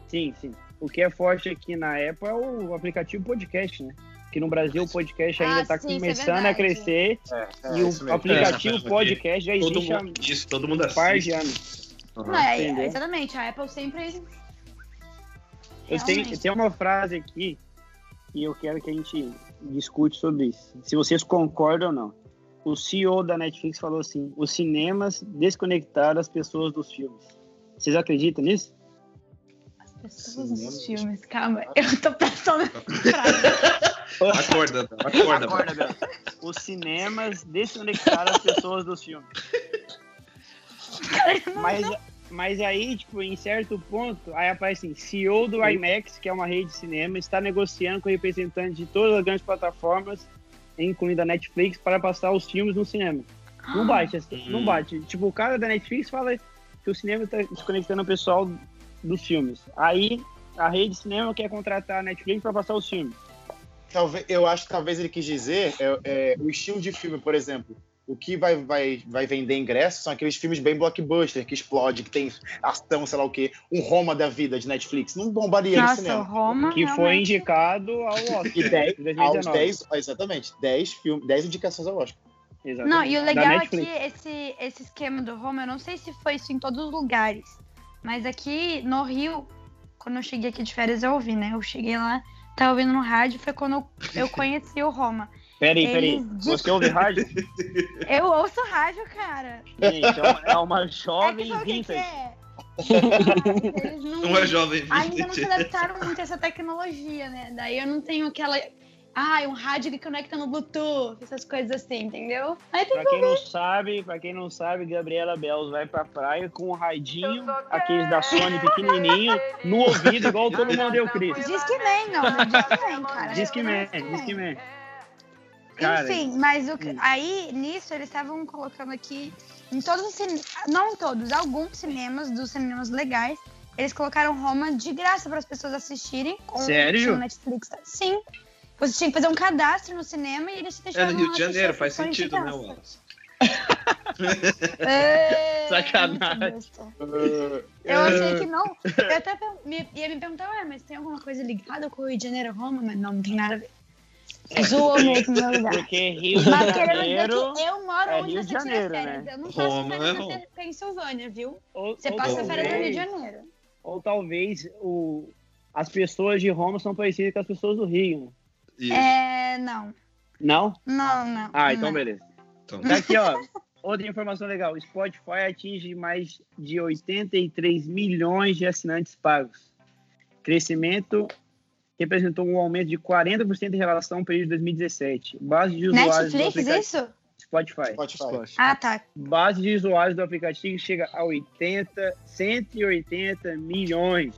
Sim, sim. O que é forte aqui na Apple é o aplicativo podcast, né? Que no Brasil o podcast ainda Ah, está sim, isso é começando a verdade. crescer É, e isso o aplicativo É, podcast já Todo existe há mundo, isso, todo mundo um par de anos. Aham. Não, é, exatamente. A Apple sempre. Eu tenho, tem uma frase aqui e eu quero que a gente discute sobre isso. Se vocês concordam ou não. O CEO da Netflix falou assim: os cinemas desconectaram as pessoas dos filmes. Vocês acreditam nisso? Pessoas dos filmes, calma. *laughs* Eu tô pensando. *laughs* Acorda, acorda. Acorda, Bel. Os cinemas desconectaram as pessoas dos filmes. Mas, mas aí, tipo, em certo ponto, aí aparece assim, CEO do IMAX, que é uma rede de cinema, está negociando com representantes de todas as grandes plataformas, incluindo a Netflix, para passar os filmes no cinema. Não bate, assim, não Hum. bate. Tipo, o cara da Netflix fala que o cinema está desconectando o pessoal dos filmes. Aí, a rede de cinema quer contratar a Netflix para passar os filmes. Talvez, eu acho que talvez ele quis dizer é, é, o estilo de filme, por exemplo. O que vai, vai, vai vender ingressos são aqueles filmes bem blockbuster, que explode, que tem ação, sei lá o quê. Um Roma da vida de Netflix. Não bombaria no Nossa, o cinema. Roma. Que foi realmente- indicado ao *laughs* Oscar E 10, de aos 2019. 10, exatamente, 10, filmes, 10 indicações ao Oscar. Exatamente. Não, e o legal é que esse, esse esquema do Roma, eu não sei se foi isso em todos os lugares, mas aqui no Rio, quando eu cheguei aqui de férias, eu ouvi, né? Eu cheguei lá, tava ouvindo no rádio, foi quando eu, eu *laughs* conheci o Roma. Peraí, peraí. Você ouve rádio? *laughs* Eu ouço rádio, cara. Gente, é uma, é É jovem que, que vintage. é? *laughs* Eles não, Uma jovem ainda não se vintage. adaptaram muito a essa tecnologia, né? Daí eu não tenho aquela. Ah, um rádio que conecta no Bluetooth, essas coisas assim, entendeu? Aí tem Pra quem não sabe, pra quem não sabe, Gabriela Bells vai pra praia com um radinho, aqueles da Sony pequenininho, no ouvido, igual todo mundo deu Cris. Diz que nem, não, não diz que nem, cara. Diz que man, diz que man. Cara, Enfim, mas o hum. aí nisso eles estavam colocando aqui em todos os cinemas, não em todos, alguns cinemas dos cinemas legais, eles colocaram Roma de graça para as pessoas assistirem com Sério? Netflix. Sim. Você tinha que fazer um cadastro no cinema e eles te É deixavam no Rio de Janeiro, faz sentido, né. Wallace? É, Sacanagem. Eu achei que não. Eu até me- ia me perguntar, ué, mas tem alguma coisa ligada com o Rio de Janeiro Roma? Mas não, não tem nada a ver. Zoou mesmo meu lugar. porque Rio Mas de dizer Janeiro. que eu moro é onde Rio você tira Janeiro, férias. né? Eu não passo Roma férias na Roma. Pensilvânia, viu? Ou, Você ou passa férias no Rio de talvez, Janeiro. ou talvez o, as pessoas de Roma são parecidas com as pessoas do Rio. né? Isso. É, não. Não? Não, não. Ah, então não. beleza. Então, Tá aqui, ó. Outra informação legal: o Spotify atinge mais de 83 milhões de assinantes pagos. Crescimento representou um aumento de 40% em relação ao período de 2017. Base de usuários do Netflix, aplicativo isso? Spotify. Spotify. Ah, tá. Base de usuários do aplicativo chega a 80, 180 milhões.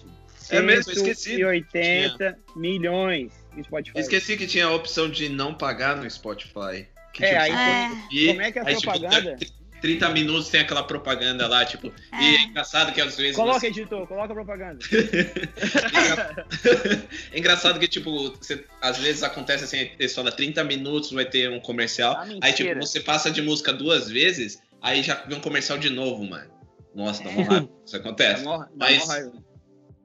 É mesmo, esqueci. 180 milhões no Spotify. esqueci que tinha a opção de não pagar no Spotify. Que, É, tipo, aí É. Como é que é a aí, tipo, propaganda? 30 minutos tem aquela propaganda lá, tipo. E é É. engraçado que às vezes. Coloca, você- editor, coloca a propaganda. *laughs* É engraçado que, tipo, você- às vezes acontece assim, eles falam 30 minutos vai ter um comercial. Ah, aí, tipo, você passa de música duas vezes, aí já vem um comercial de novo, mano. Nossa, dá uma raiva. Isso *laughs* Dá acontece. dá Mas- mó raiva.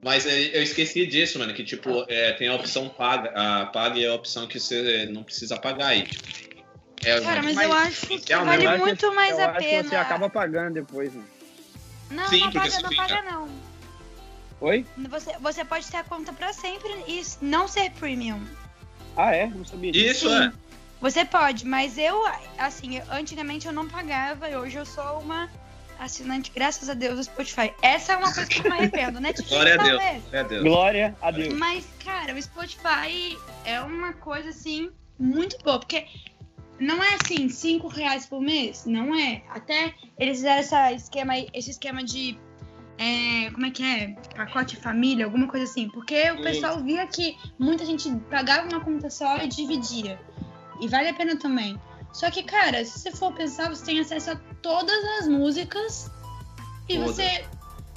Mas é, eu esqueci disso, mano, que, tipo, é, tem a opção paga. A paga é a opção que você não precisa pagar aí. Tipo, é Cara, mas eu acho que né? vale Eu acho que- muito mais eu a acho que pena. você acaba pagando depois, né? Não, Sim, não paga, não fica- paga, não. Oi? Você, você pode ter a conta pra sempre e não ser premium. Ah, é? Não sabia disso. Isso, Sim. é. Você pode, mas eu, assim, antigamente eu não pagava e hoje eu sou uma assinante, graças a Deus, do Spotify. Essa é uma coisa que eu me *laughs* arrependo, né? Glória a Deus. Glória a Deus. Glória a Deus. Mas, cara, o Spotify é uma coisa assim muito boa, porque não é assim, 5 reais por mês, não é. Até eles fizeram essa esquema, esse esquema de. é, como é que é? Pacote família, alguma coisa assim. Porque o pessoal via que muita gente pagava uma conta só e dividia. E vale a pena também. Só que, cara, se você for pensar, você tem acesso a todas as músicas e você.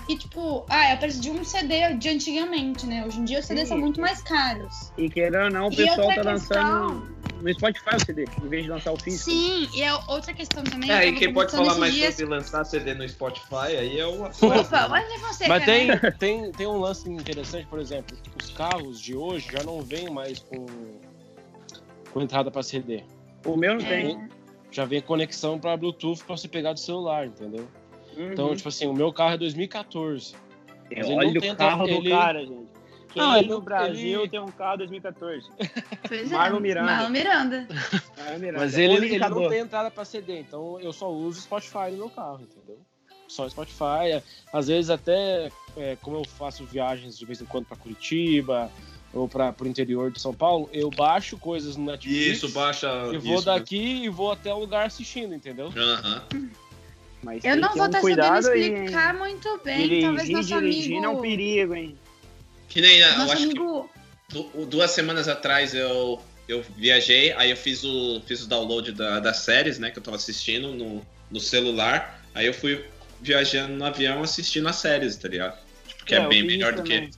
E tipo, ah, é o preço de um CD de antigamente, né? Hoje em dia os CDs Sim. são muito mais caros. E querendo ou não, o pessoal tá questão- lançando no Spotify o CD, em vez de lançar o físico. Sim, e é outra questão também. É, e quem pode falar mais dias- sobre lançar CD no Spotify, aí é o. Opa, o André Fonseca, Mas tem, né? tem, tem um lance interessante, por exemplo, os carros de hoje já não vêm mais com, com entrada para CD. O meu não É. tem. Já vem conexão para Bluetooth para você pegar do celular, entendeu? Uhum. Então, tipo assim, o meu carro é 2014. mas ele não Olha tem o carro entrada- do ele- cara, gente. Quem Não, ele no Brasil ele- tem um carro 2014? Pois Marlon Miranda. Marlon Miranda. Ah, Miranda. Mas ele, ele não tem entrada para CD, então eu só uso Spotify no meu carro, entendeu? Só Spotify. é, Às vezes até, é, como eu faço viagens de vez em quando para Curitiba ou para o interior de São Paulo, eu baixo coisas no Netflix Isso, baixa. e vou isso, daqui e vou até o lugar assistindo, entendeu? Aham. Mas Eu não vou estar um sabendo explicar muito bem. Talvez Dirigir, nosso dirigindo amigo. é um perigo, hein? Que nem. Eu Nosso acho que amigo. du- duas semanas atrás eu, eu viajei, aí eu fiz o, fiz o download da, das séries, né, que eu tava assistindo no, no celular. Aí eu fui viajando no avião assistindo as séries, tá ligado? Tipo, que é, eu bem melhor do que.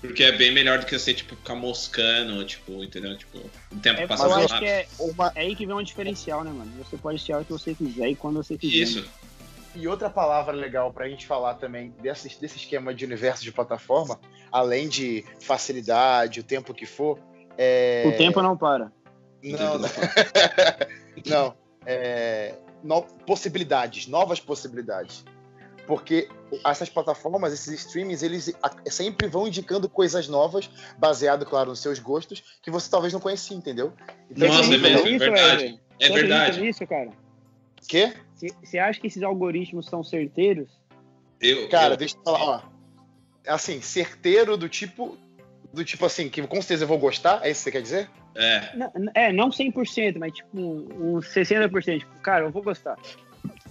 Porque é bem melhor do que você, tipo, ficar moscando, tipo, entendeu? Tipo, o tempo É, passa eu acho rápido. que é, Uma, é aí que vem um diferencial, né, mano? Você pode assistir a hora que você quiser e quando você quiser. Isso. E outra palavra legal pra gente falar também desse, desse esquema de universo de plataforma, além de facilidade, o tempo que for. É... O tempo não para. Não, não. não. *laughs* É... no- Possibilidades, novas possibilidades. Porque essas plataformas, esses streamings, eles sempre vão indicando coisas novas, baseado, claro, nos seus gostos, que você talvez não conhecia, entendeu? Então, Nossa, assim, é mesmo, é verdade. É Você verdade. nisso, cara? Quê? Você- Você acha que esses algoritmos são certeiros? Eu, Cara, eu- deixa eu falar, ó. Assim, certeiro do tipo. Do tipo assim, que com certeza eu vou gostar, é isso que você quer dizer? é. Não, é, não 100%, mas tipo uns 60%. Tipo, cara, eu vou gostar.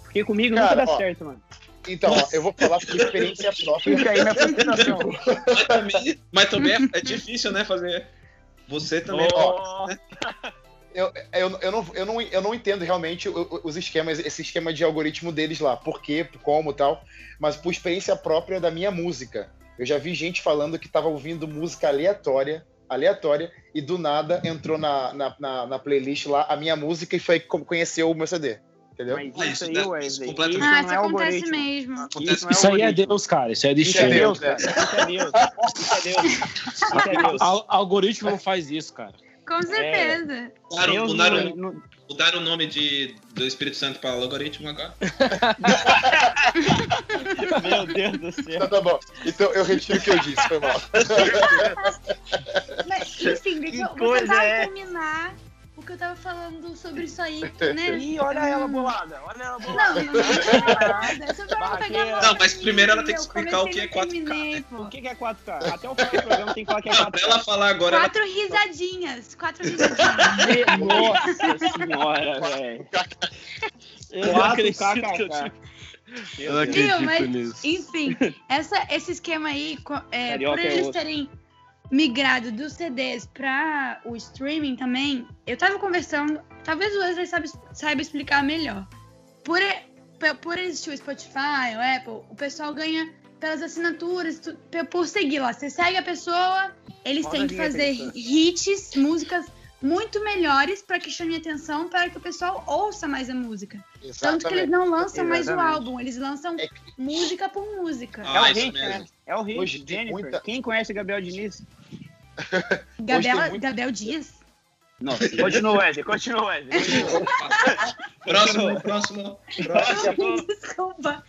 Porque comigo Cara, nunca dá ó. certo, mano. Então, ó, eu vou falar por *laughs* experiência própria. Fica aí minha *laughs* frustração. Mas também, mas também é, é difícil, né? Fazer. Você também. Ó, Eu, eu, eu, não, eu, não, eu não entendo realmente os esquemas, esse esquema de algoritmo deles lá. Por quê, como e tal. Mas por experiência própria da minha música. Eu já vi gente falando que tava ouvindo música aleatória, aleatória, e do nada entrou na, na, na, na playlist lá a minha música e foi como conheceu o meu CD. Entendeu? Mas Ah, isso isso aí, Wesley, isso isso completamente- Ah, não isso é acontece algoritmo. mesmo. Acontece Isso não é Isso aí é. Deus, cara. Isso é Isso é. Deus, Deus, cara. Isso é Deus. Isso é Deus. Isso é Deus. Al- algoritmo não faz isso, cara. Com certeza. Mudaram, Deus mudaram, não- mudaram o nome de, do Espírito Santo para algoritmo agora. *laughs* Meu Deus do céu. Então tá bom. Então eu retiro o que eu disse, foi mal. Mas, enfim, deixa eu Que coisa tentar é? terminar o que eu tava falando sobre isso aí, né? Ih, olha ela bolada. Olha ela Não, bolada. não, não mal Não, mas primeiro ela tem que eu explicar o que é e não 4K. terminei, pô. O que é 4K? Até o final do programa tem que falar que é Não, pra 4K. ela falar agora, ela Quatro risadinhas. Quatro *laughs* risadinhas. Nossa senhora, velho. Eu não 4K, acredito que eu cara. tive. Eu não acredito mas- nisso. Enfim, essa, esse esquema aí, é, por é eles terem migrado dos CDs para o streaming também, eu tava conversando, talvez o Wesley saiba, saiba explicar melhor. Por, por- existir o Spotify, o Apple, o pessoal ganha pelas assinaturas, tu- por seguir lá. Você segue a pessoa, eles têm que fazer Sam. hits, músicas muito melhores para que chame atenção, para que o pessoal ouça mais a música. Tanto que eles não lançam mais o Exatamente. álbum, eles lançam É música por música. É Ah, o isso hit, mesmo. né? É o hit. Hoje Jennifer. muita- Quem conhece Gabriel Diniz? *laughs* Gabriela, tem muito- Gabriel Dias? Nossa, continua, Wesley. Continua, Wesley. Próximo, próximo, próximo. *laughs* Desculpa.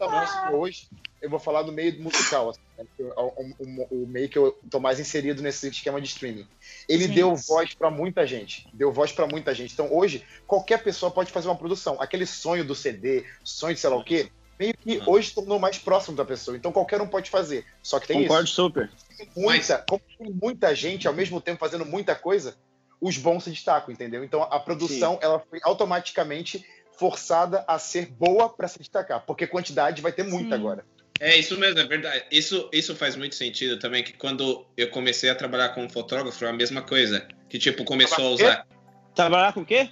a música hoje, eu vou falar do meio musical, assim, né, o, o- o meio que eu tô mais inserido nesse esquema de streaming. Ele Gente. deu voz pra muita gente, deu voz pra muita gente. Então hoje, qualquer pessoa pode fazer uma produção. Aquele sonho do CD, sonho de sei lá o quê, meio que Uhum. hoje tornou mais próximo da pessoa. Então qualquer um pode fazer. Só que tem Concordo isso. super. Tem muita, como tem muita gente ao mesmo tempo fazendo muita coisa, os bons se destacam, entendeu? Então a produção ela foi automaticamente forçada a ser boa para se destacar, porque quantidade vai ter muita Sim. agora. É, isso mesmo, é verdade. Isso, isso faz muito sentido também, que quando eu comecei a trabalhar como fotógrafo, foi a mesma coisa. Que, tipo, começou a usar Trabalhar com o quê?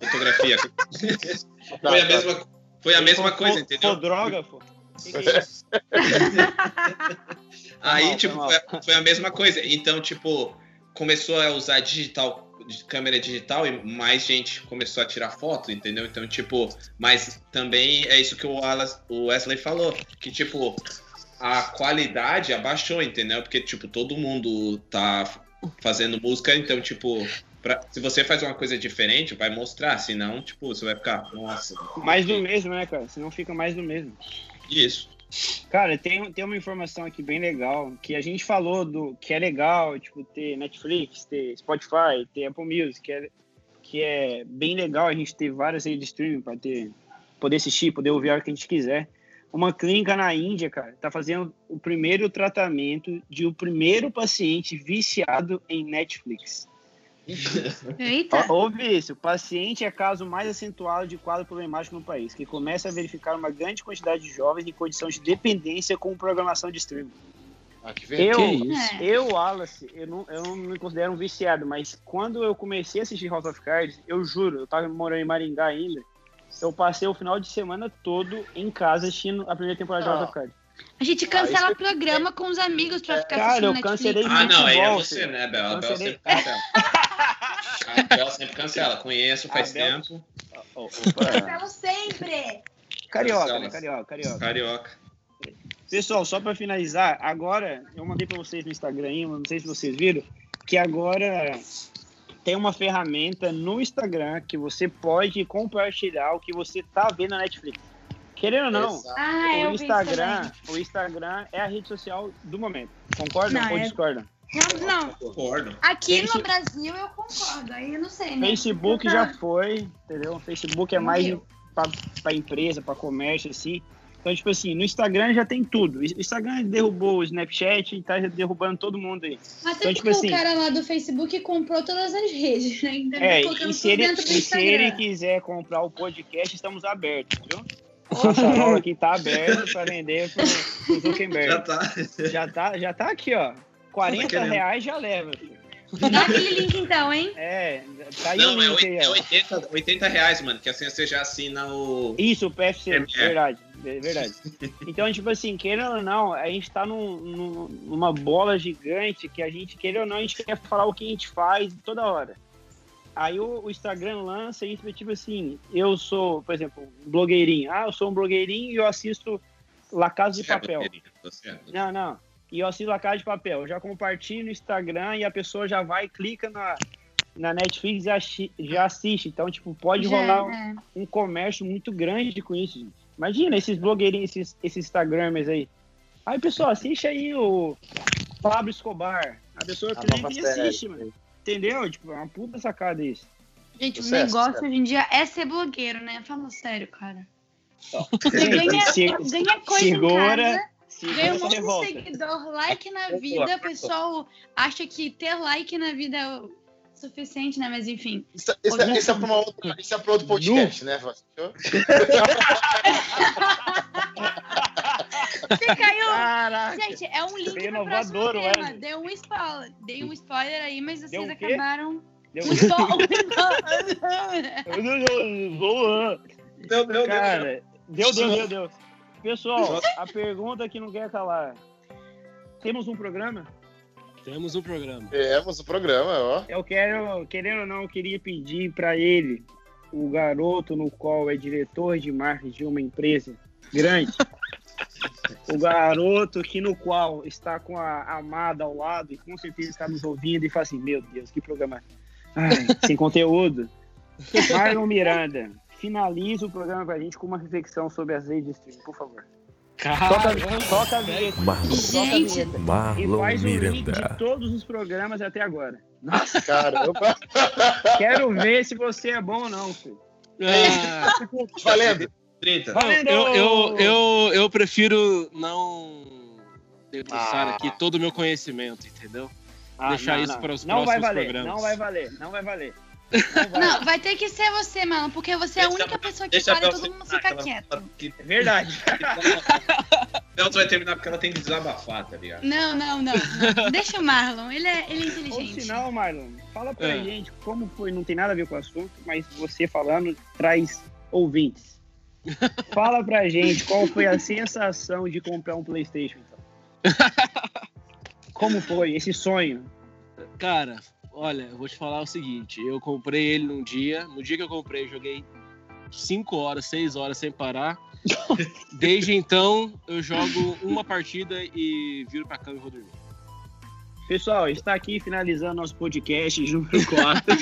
fotografia. *laughs* Foi a mesma, foi a mesma coisa, entendeu? Fotrógrafo? Isso? *laughs* Aí, tipo, foi a mesma coisa. Então, tipo, começou a usar digital, de- câmera digital e mais gente começou a tirar foto, entendeu? Então, tipo, mas também é isso que o, Wallace- o Wesley falou, que, tipo, a qualidade abaixou, entendeu? Porque, tipo, todo mundo tá fazendo música, então, tipo, pra- se você faz uma coisa diferente, vai mostrar, senão, tipo, você vai ficar, nossa, Mais do mesmo, né, cara? Senão fica mais do mesmo. isso. Cara, tem, tem uma informação aqui bem legal, que a gente falou do que é legal, tipo, ter Netflix, ter Spotify, ter Apple Music, que é, que é bem legal a gente ter várias redes de streaming para ter poder assistir, poder ouvir a hora que a gente quiser. Uma clínica na Índia, cara, tá fazendo o primeiro tratamento de o primeiro paciente viciado em Netflix. Eita. Ó, Ouve isso. O paciente é caso mais acentuado de quadro problemático no país, que começa a verificar uma grande quantidade de jovens em condição de dependência com programação de streaming. Ah. Eu? É. eu, Wallace, eu não, eu não me considero um viciado, mas quando eu comecei a assistir House of Cards, eu juro, eu tava morando em Maringá ainda, eu passei o final de semana todo em casa assistindo a primeira temporada de Ah. House of Cards. A gente cancela programa com os amigos pra ficar Cara, assistindo eu Netflix. Ah, não, aí é você, né, Bel? A Bel Cancelei- sempre cancela. A Bel sempre cancela. Conheço faz A Bel- tempo. Opa. Cancelo sempre. Carioca, né? Carioca, carioca. Carioca. Pessoal, só para finalizar, agora eu mandei para vocês no Instagram, aí, não sei se vocês viram, que agora tem uma ferramenta no Instagram que você pode compartilhar o que você tá vendo na Netflix. Querendo ou não. Ah, o Instagram, o Instagram é a rede social do momento. Concordam Não, ou é- discordam? Não, Concordo. aqui Face- no Brasil eu concordo. Aí eu não sei, né? Facebook já tá- foi, entendeu? Facebook é mais para empresa, para comércio, assim. Então, tipo assim, no Instagram já tem tudo. O Instagram derrubou o Snapchat e tá derrubando todo mundo aí. Até Então, tipo porque assim- o cara lá do Facebook comprou todas as redes, né? Então É, e se tudo ele, e se ele quiser comprar o podcast, estamos abertos, viu? O canal aqui tá aberto para vender pro, *laughs* pro Zuckerberg. Já tá. Já tá, já tá aqui, ó. 40 querendo. reais já leva. Dá aquele link então, hein? É, tá aí Não, o é, link aí, oit- é ó. 80, 80 reais, mano, que assim você já assina o. Isso, o PFC, É, é. verdade, é verdade. *laughs* Então, tipo assim, querendo ou não, a gente tá num- num- numa bola gigante que a gente, querendo ou não, a gente quer falar o que a gente faz toda hora. Aí o, o Instagram lança isso, tipo assim, eu sou, por exemplo, um blogueirinho. Ah, eu sou um blogueirinho e eu assisto La Casa de É, Papel. tá certo. Não, não. E eu assisto La Casa de Papel. Eu já compartilho no Instagram e a pessoa já vai, clica na, na Netflix e já assiste. Então, tipo, pode Já, rolar um- é. um comércio muito grande com isso, gente. Imagina esses blogueirinhos, esses, esses Instagramers aí. Aí, pessoal, assiste aí o Pablo Escobar. A pessoa A clica e série. assiste, mano. Entendeu? Tipo, é uma puta sacada isso. Gente, o Sucesso, negócio cara. hoje em dia é ser blogueiro, né? Fala sério, cara. Você ganha, *laughs* Se- ganha coisa segura, em casa, segura ganha um monte de seguidor, like na vida. O pessoal acha que ter like na vida é o suficiente, né? Mas enfim. Isso, isso, é- isso é para outra, isso é pra outro podcast, né? *laughs* Você caiu. Caraca! Gente, é um link Foi pro próximo tema. Dei um spoiler. Dei um spoiler aí, mas Deu vocês quê? acabaram. Deu Um spoiler. Deu, deu, deu. Cara, deu, deu, deu, deu. Pessoal, a pergunta que não quer calar. Temos um programa? Temos um programa. Temos o programa, ó. Eu quero, querendo ou não, eu queria pedir para ele, o garoto no qual é diretor de marketing de uma empresa grande, o garoto que no qual está com a amada ao lado e com certeza está nos ouvindo e fala assim, meu Deus, que programa ai, sem conteúdo. *laughs* Marlon Miranda, finaliza o programa pra gente com uma reflexão sobre as redes de streaming, por favor. Toca, Caramba! toca a vinheta. Marlon, Toca a Gente. E Marlon faz o Miranda. de todos os programas até agora. Caramba. *laughs* Quero ver se você é bom ou não, filho. Ah, Valendo. 30. Valendo! eu, eu, eu, eu prefiro não debruçar Ah. aqui todo o meu conhecimento, entendeu? Ah, deixar não, isso não. para os Não vai próximos valer, programas. não vai valer, não vai valer. Não vai. Ter que ser você, mano, porque você é a única pessoa que fala e todo mundo fica quieto. que- É verdade. Bel *laughs* vai terminar porque ela tem que desabafar, tá ligado? Não, não, não, não. Deixa o Marlon, ele é, ele é inteligente. se não, Marlon, fala pra É. gente como foi, não tem nada a ver com o assunto, mas você falando traz ouvintes. *laughs* Fala pra gente qual foi a sensação de comprar um Playstation, então. *laughs* Como foi esse sonho? Cara, olha, eu vou te falar o seguinte: eu comprei ele num dia. No dia que eu comprei, eu joguei 5 horas, 6 horas sem parar. *laughs* Desde então, eu jogo uma partida e viro pra cama e vou dormir. Pessoal, está aqui finalizando nosso podcast número 4.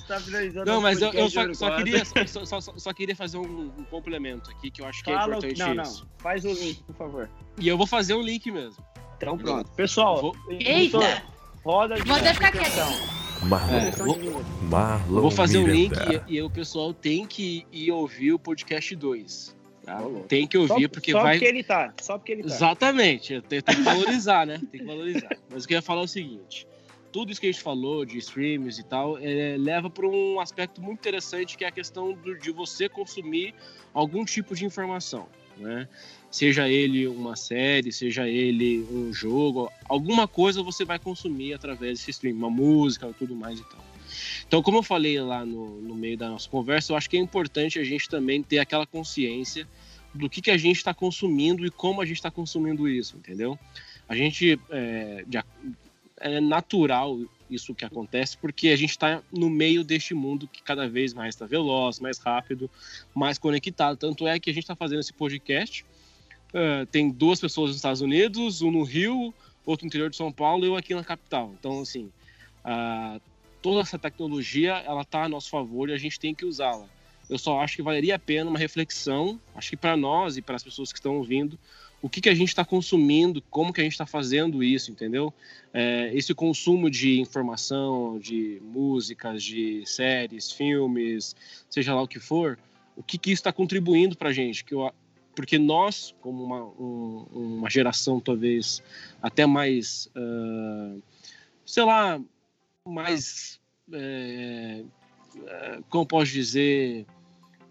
está *laughs* finalizando Não, nosso mas eu, eu podcast só, só queria, só, só- só- queria fazer um, um complemento aqui que eu acho que é Fala, o- importante não, isso. não. Faz o link, por favor. E eu vou fazer um link mesmo. Então pronto. Pessoal, Vou- Eita! Roda de Vou até ficar atenção. Marlon, É, vou- Marlon vou fazer um link Miranda. e, e o pessoal tem que ir ouvir o podcast 2. tá? Tem que Só, ouvir, porque só vai. porque ele tá. Só porque ele tá. Exatamente, tenho que valorizar, né? Tem que valorizar. Mas o que eu ia falar é o seguinte: tudo isso que a gente falou de streams e tal, é, leva para um aspecto muito interessante que é a questão do- de você consumir algum tipo de informação, né? Seja ele uma série, seja ele um jogo, alguma coisa você vai consumir através desse stream, uma música, tudo mais e tal. Então, como eu falei lá no, no meio da nossa conversa, eu acho que é importante a gente também ter aquela consciência do que, que a gente está consumindo e como a gente está consumindo isso, entendeu? A gente é, é natural isso que acontece porque a gente está no meio deste mundo que cada vez mais está veloz, mais rápido, mais conectado. Tanto é que a gente está fazendo esse podcast. é, tem duas pessoas nos Estados Unidos, um no Rio, outro no interior de São Paulo e eu aqui na capital. Então, assim, ah, toda essa tecnologia ela está a nosso favor e a gente tem que usá-la. Eu só acho que valeria a pena uma reflexão, acho que para nós e para as pessoas que estão ouvindo, o que, que a gente está consumindo, como que a gente está fazendo isso, entendeu? É, esse consumo de informação, de músicas, de séries, filmes, seja lá o que for, o que, que isso está contribuindo para a gente? Que eu, porque nós, como uma, um- uma geração talvez até mais, ah, sei lá, mais, é, é, como posso dizer,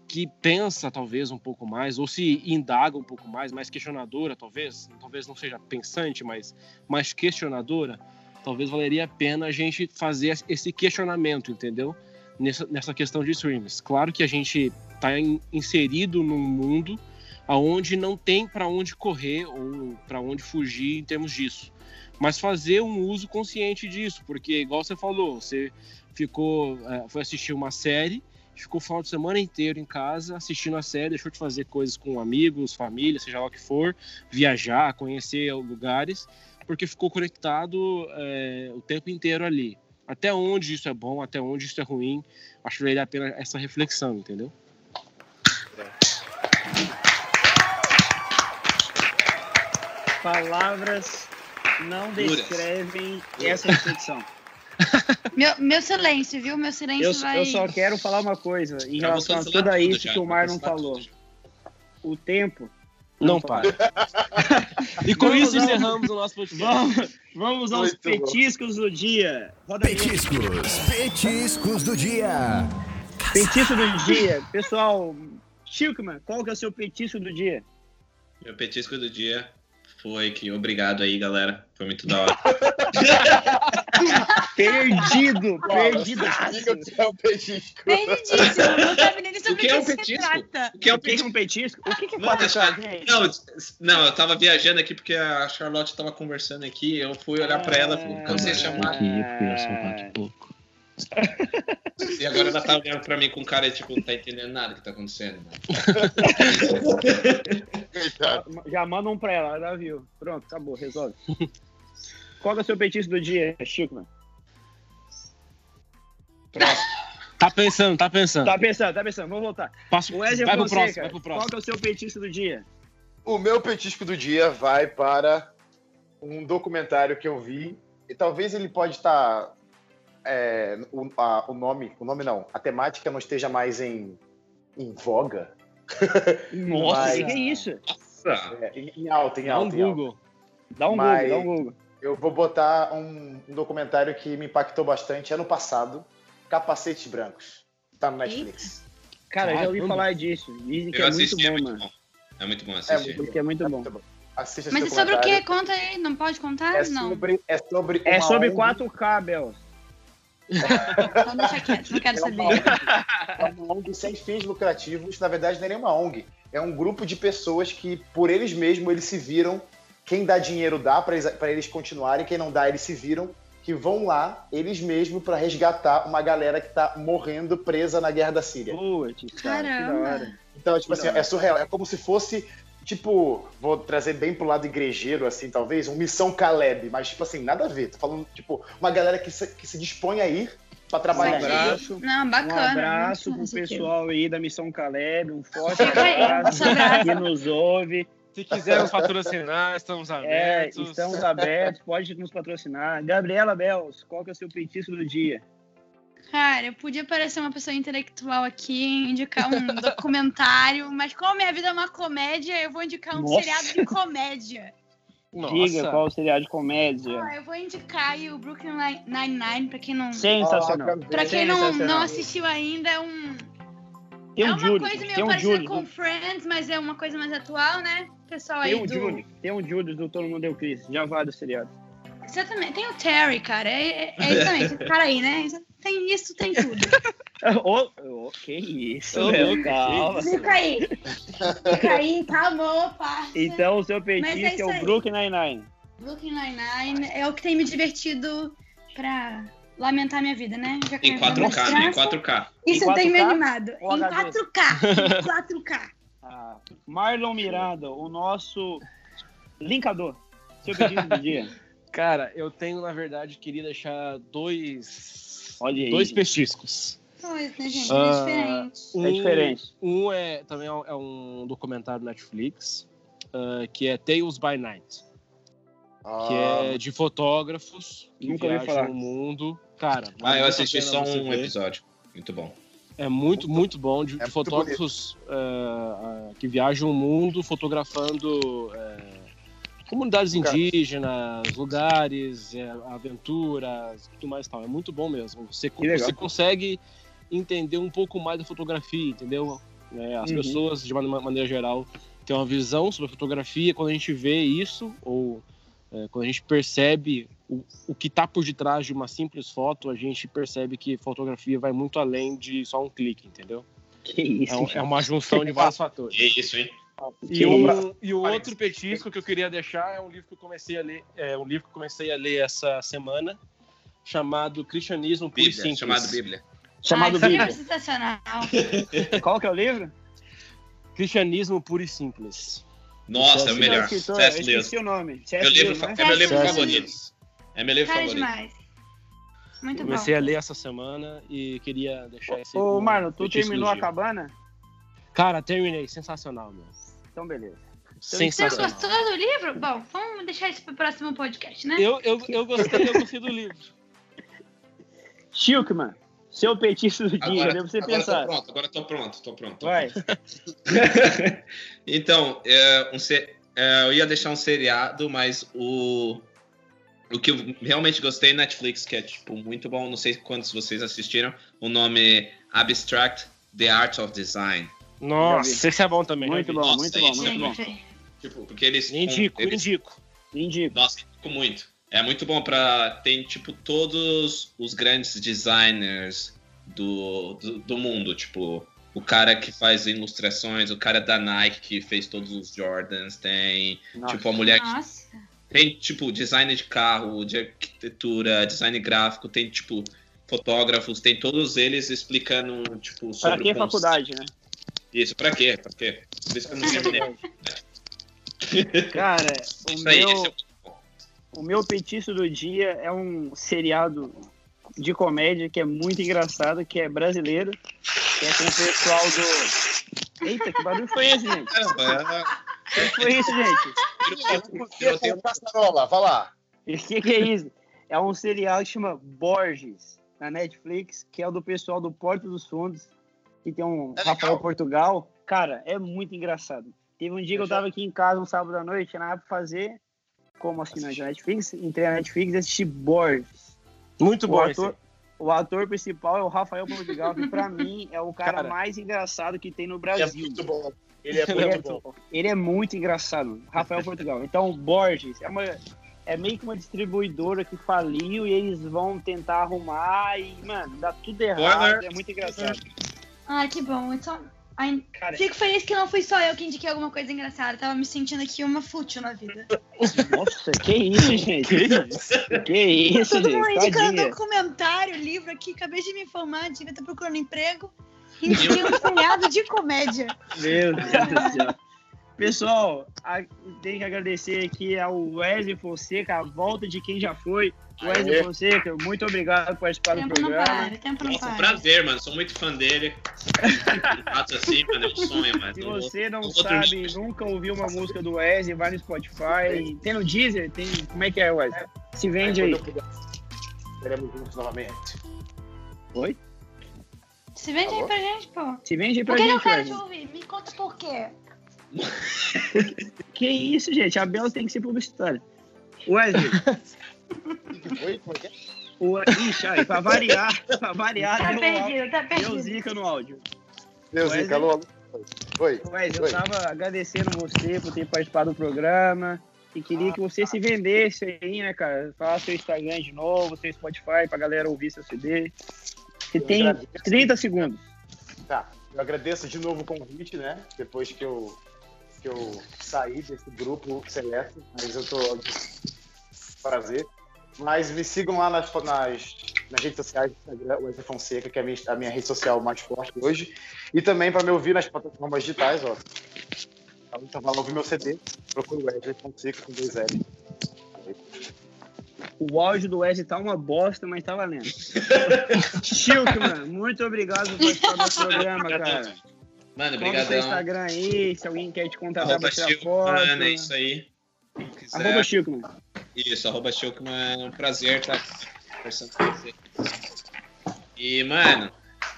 que pensa talvez um pouco mais, ou se indaga um pouco mais, mais questionadora talvez, talvez não seja pensante, mas mais questionadora, talvez valeria a pena a gente fazer esse questionamento, entendeu? Nessa, nessa questão de streams. Claro que a gente está inserido num mundo aonde não tem para onde correr ou para onde fugir em termos disso. Mas fazer um uso consciente disso, porque igual você falou, você ficou, é, foi assistir uma série, ficou o final de semana inteiro em casa assistindo a série, deixou de fazer coisas com amigos, família, seja lá o que for, viajar, conhecer lugares, porque ficou conectado é, o tempo inteiro ali. Até onde isso é bom, até onde isso é ruim, acho que vale a pena essa reflexão, entendeu? Palavras não Duras. descrevem essa reflexão. *laughs* Meu, meu silêncio, viu? Meu silêncio Eu, vai. eu só quero falar uma coisa em vou relação a tudo isso já, que o Marlon cancelar falou. O tempo. Não para. para. E com Vamos, isso vamos. encerramos o nosso podcast. Vamos, vamos aos Muito bom. petiscos do dia. Roda. Petiscos, petiscos do dia. Petisco do dia. Pessoal, Chilkman, qual que é o seu petisco do dia? Meu petisco do dia foi que obrigado aí, galera. Foi muito da hora. *laughs* Perdido, o que é o petisco. Perdidíssimo. Não sabe nem O sobre o que que, é um petisco? O que é o O que é petisco? um petisco? O que que é Mano, quatro deixa-? Não, não, eu tava viajando aqui porque a Charlotte tava conversando aqui. Eu fui olhar pra ela e falei, como você chamar? E agora ela tá olhando pra mim com cara tipo, não tá entendendo nada que tá acontecendo. mano. *laughs* Já manda um pra ela, ela viu. Pronto, acabou, resolve. Qual é o seu petisco do dia, Chilkman? Tá pensando, tá pensando. Tá pensando, tá pensando, vamos voltar. Passa, O Wesley vai pro Fonseca, próximo, vai pro qual próximo. que é o seu petisco do dia? O meu petisco do dia vai para um documentário que eu vi. E talvez ele pode estar. É, o, a- o nome, o nome não, a temática não esteja mais em, em voga. *laughs* Nossa, Mas- que é isso? Nossa. É, em, em alta, em Dá um alta. Google. Dá um Mas- Google, dá um Google. Eu vou botar um, um documentário que me impactou bastante ano passado, Capacetes Brancos. Tá no Netflix. Cara, eu já ouvi falar disso. Dizem que Eu é muito assisti, é bom, muito mano. bom. É muito bom É assistir. muito Dizem que é muito bom. Assista esse Mas é sobre o documentário. Conta aí. Não pode contar? É não. sobre, é sobre É sobre ONG 4K, Bel. Então deixa quieto, não quero É uma saber. ONG, é uma ONG sem fins lucrativos, na verdade não é nenhuma ONG. É um grupo de pessoas que, por eles mesmos, eles se viram. Quem dá dinheiro dá para eles, pra eles continuarem, quem não dá, eles se viram. Que vão lá, eles mesmos, para resgatar uma galera que tá morrendo presa na guerra da Síria. Putz, cara, que da hora. Caramba. Então, tipo Que assim, da hora. é surreal. É como se fosse, tipo, vou trazer bem pro lado igrejeiro, assim, talvez, um Missão Caleb, mas, tipo assim, nada a ver. Tô falando, tipo, uma galera que se, que se dispõe a ir pra Um trabalhar. abraço. Não, Um bacana. abraço pro pessoal aí da Missão Caleb, um forte abraço abraço. que nos ouve. Se quiser nos patrocinar, estamos É, abertos. estamos abertos, pode nos patrocinar. Gabriela Bels, qual que é o seu petisco do dia? Cara, eu podia parecer uma pessoa intelectual aqui, indicar um *laughs* documentário, mas como minha vida é uma comédia, eu vou indicar um Nossa. seriado de comédia. Nossa. Diga qual seria de comédia. Ah, eu vou indicar aí o Brooklyn Nine-Nine, pra quem não. Sensacional. Pra quem não, Sensacional. não assistiu ainda, é um. Tem é um uma Júlio, coisa tem meio um parecida com Friends, mas é uma coisa mais atual, né? Pessoal aí tem um do. Júlio, tem um Júlio do Todo Mundo Deu Cris, já vai do seriado. Exatamente. Tem o Terry, cara. É, é, é exatamente. Esse cara aí, né? Tem isso, tem tudo. *laughs* Ô, ô, que isso, Ô, meu, calma. Fica aí. Fica aí, calmou, parça. Então o seu é petisco é, isso o. Brooklyn Nine-Nine. Brooklyn Nine-Nine é o que tem me divertido pra lamentar minha vida, né? Já Em minha vida é 4K, né? Em desgraça. 4K. Isso Em tem me 4K animado. ou Em HD? 4K. Em 4K. *laughs* Ah, Marlon Miranda, o nosso linkador. Seu pedido do dia. *laughs* Cara, eu tenho, na verdade, queria deixar dois. Olha aí. Dois gente. petiscos. Pois, né, gente? Ah, é diferente. Um, É diferente. Um é também é um- é um documentário Netflix, ah, que é Tales by Night, que é de fotógrafos que Nunca viajam falar. o mundo. Cara, Ah, eu assisti só um ver. episódio. Muito bom. É muito, muito bom de, É de muito fotógrafos ah, ah, que viajam o mundo fotografando eh, comunidades indígenas, lugares, eh, aventuras, tudo mais e tal. É muito bom mesmo. Você, você consegue entender um pouco mais da fotografia, entendeu? É, as Uhum. pessoas, de uma maneira geral, têm uma visão sobre a fotografia. Quando a gente vê isso, ou eh, quando a gente percebe o, o que está por detrás de uma simples foto, a gente percebe que fotografia vai muito além de só um clique, entendeu? Que isso, É, um- é uma junção de *laughs* vários fatores. Que isso, hein? E, um- e o outro petisco que eu queria deixar é um livro que eu comecei a ler, é um livro que eu comecei a ler essa semana, chamado Cristianismo Puro e Bíblia, Simples. chamado Bíblia. Chamado Ai, Bíblia. é sensacional. *laughs* Qual que é o livro? Cristianismo Puro e Simples. Nossa, é o melhor. O escritor, eu Lewis. esqueci o nome. C.S. Meu livro, né? é meu livro favorito. É meu livro Cara favorito. demais. Muito bom. Comecei a ler essa semana e queria deixar esse. Ô, Marlon, tu terminou a cabana? Cara, terminei. Sensacional, meu. Então, beleza. Você Sensacional. gostou do livro? Bom, vamos deixar isso pro próximo podcast, né? Eu, eu, eu gostei, eu gostei do livro. Chilkman, seu petisco do dia, Agora, você agora pensar. tô pronto, agora tô pronto, tô pronto. tô Vai. *laughs* então, é, um é, eu ia deixar um seriado, mas o, o que eu realmente gostei Netflix, que é tipo muito bom, não sei quantos vocês assistiram, o nome é Abstract The Art of Design. Nossa, esse é bom também. Muito bom, Nossa, muito bom, isso é muito bom. Tipo, porque eles. Indico, eles, indico. Indico. Nossa, indico muito. É muito bom pra. Tem, tipo, todos os grandes designers do, do, do mundo. Tipo, o cara que faz ilustrações, o cara da Nike que fez todos os Jordans, tem. Nossa. Tipo, a mulher que Nossa. tem, tipo, design de carro, de arquitetura, design gráfico, tem, tipo, fotógrafos, tem todos eles explicando, tipo, sobre Pra que o conceito. faculdade, né? Isso, pra quê? Pra quê? Por isso que eu não. *laughs* Cara, *laughs* o Isso aí, meu, esse é o- o meu petisco do dia é um seriado de comédia que é muito engraçado, que é brasileiro, que é com o pessoal do... Eita, que barulho foi esse, gente? Caramba, O que foi isso, gente? eu tenho Caçarola, vai lá. O que, que é isso? É um serial que chama Borges, na Netflix, que é o do pessoal do Porto dos Fundos, que tem um É Rafael legal. Portugal. Cara, é muito engraçado. Teve um dia que eu Eu já- tava aqui em casa um sábado à noite, tinha nada pra fazer. como assinante da Netflix, entrei na Netflix e assisti Borges. Muito O bom ator, o ator principal é o Rafael Portugal, que pra mim é o cara, Cara, mais engraçado que tem no Ele é Brasil. muito bom. Ele é Ele é, muito bom. ele é muito engraçado, Rafael Portugal. Então, Borges é, uma, é meio que uma distribuidora que faliu e eles vão tentar arrumar e, mano, dá tudo errado. Spoiler. É muito engraçado. Ah, que bom. Então, ai, Cara, fico feliz que não fui só eu que indiquei alguma coisa engraçada. Tava me sentindo aqui uma fútil na vida. nossa, que isso, gente? *laughs* Que isso, Todo mundo gente? indicando Tadinha. documentário, livro aqui. Acabei de me informar, devia estar procurando emprego. Indiquei um punhado de comédia. Meu Deus do céu. Pessoal, a, tem que agradecer aqui ao Wesley Fonseca, a volta de quem já foi. Wesley Aê. Fonseca, muito obrigado por participar do Tempo não programa. para, tempo não Nossa, um para. prazer, mano. Sou muito fã dele. Fatos assim, mano, é um sonho, mano. Se você não sabe, dormir. nunca ouviu uma música do Wesley, vai no Spotify. Tem no Deezer? Tem... Como é que é, Wesley? Se vende aí. Estaremos juntos novamente. Oi? Se vende aí Alô? pra gente, pô. Se vende aí pra Por que eu gente, quero te ouvir? Me conta por quê. *laughs* Que isso, gente? A Bela tem que ser publicitária. Wesley, *laughs* Oi, como é que é? o... Ixi, aí, pra variar, pra variar, Tá deu, perdido, tá deu perdido. zica no áudio. Deusinho, Wesley? alô, alô. Oi. Wesley, eu Oi. tava agradecendo você por ter participado do programa e queria que você se vendesse aí, né, cara? Fala seu Instagram de novo, seu Spotify pra galera ouvir seu CD. Você Eu tem agradeço. 30 segundos. Tá, eu agradeço de novo o convite, né? Depois que eu, que eu saí desse grupo seleto, mas eu tô prazer. Mas me sigam lá nas, nas, nas redes sociais do Instagram, Wesley Fonseca, que é a minha, a minha rede social mais forte hoje. E também para me ouvir nas plataformas digitais, ó. Então vai lá ouvir meu CD, procura o Wesley Fonseca com dois L. O áudio do Wesley tá uma bosta, mas tá valendo. *laughs* Shilkman, muito obrigado por participar do programa, cara. Mano, Qual é o seu. Instagram aí, se alguém quer te contratar Arroba pra tirar Chico, foto. mano, é isso aí. Arroba Shilkman. Isso, arroba Chilkman, é um prazer estar conversando com você. E, mano,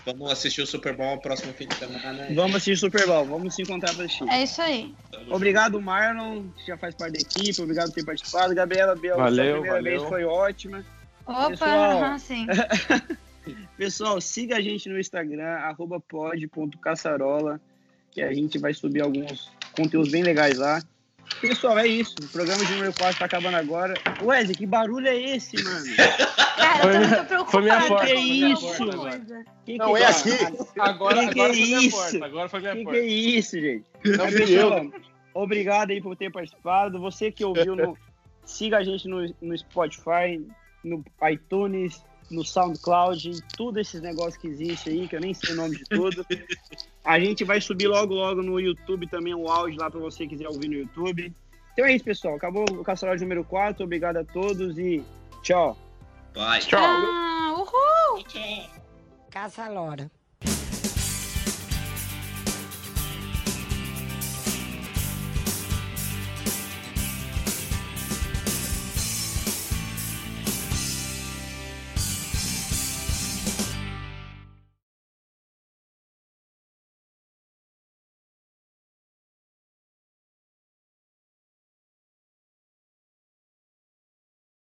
vamos assistir o Super Bowl próximo fim de semana. Vamos assistir Super Bowl, vamos se encontrar pra assistir. É isso aí. Obrigado, Marlon, que já faz parte da equipe. Obrigado por ter participado. Gabriela Bel, Valeu, sua primeira valeu. vez foi ótima. Opa, Pessoal. sim. *laughs* Pessoal, siga a gente no Instagram, arroba pod.caçarola, que a gente vai subir alguns conteúdos bem legais lá. Pessoal, é isso. O programa de número 4 tá acabando agora. Wesley, que barulho é esse, mano? Cara, Foi eu minha- tô preocupada. foi minha com porta, foi minha porta coisa. Que Não, que é tá? aqui. Agora, Que que agora é foi minha isso? porta. Agora foi minha Que que porta. é isso, gente? Não Mas, pessoal, obrigado aí por ter participado. Você que ouviu, no- siga a gente no, no Spotify, no iTunes, no SoundCloud, em tudo esses negócios que existe aí, que eu nem sei o nome de tudo. A gente vai subir logo, logo no YouTube também o áudio lá para você quiser ouvir no YouTube. Então é isso, pessoal. Acabou o Caçarola número 4. Obrigado a todos e tchau. Vai. Tchau. Ah, uhul! Caça Lora.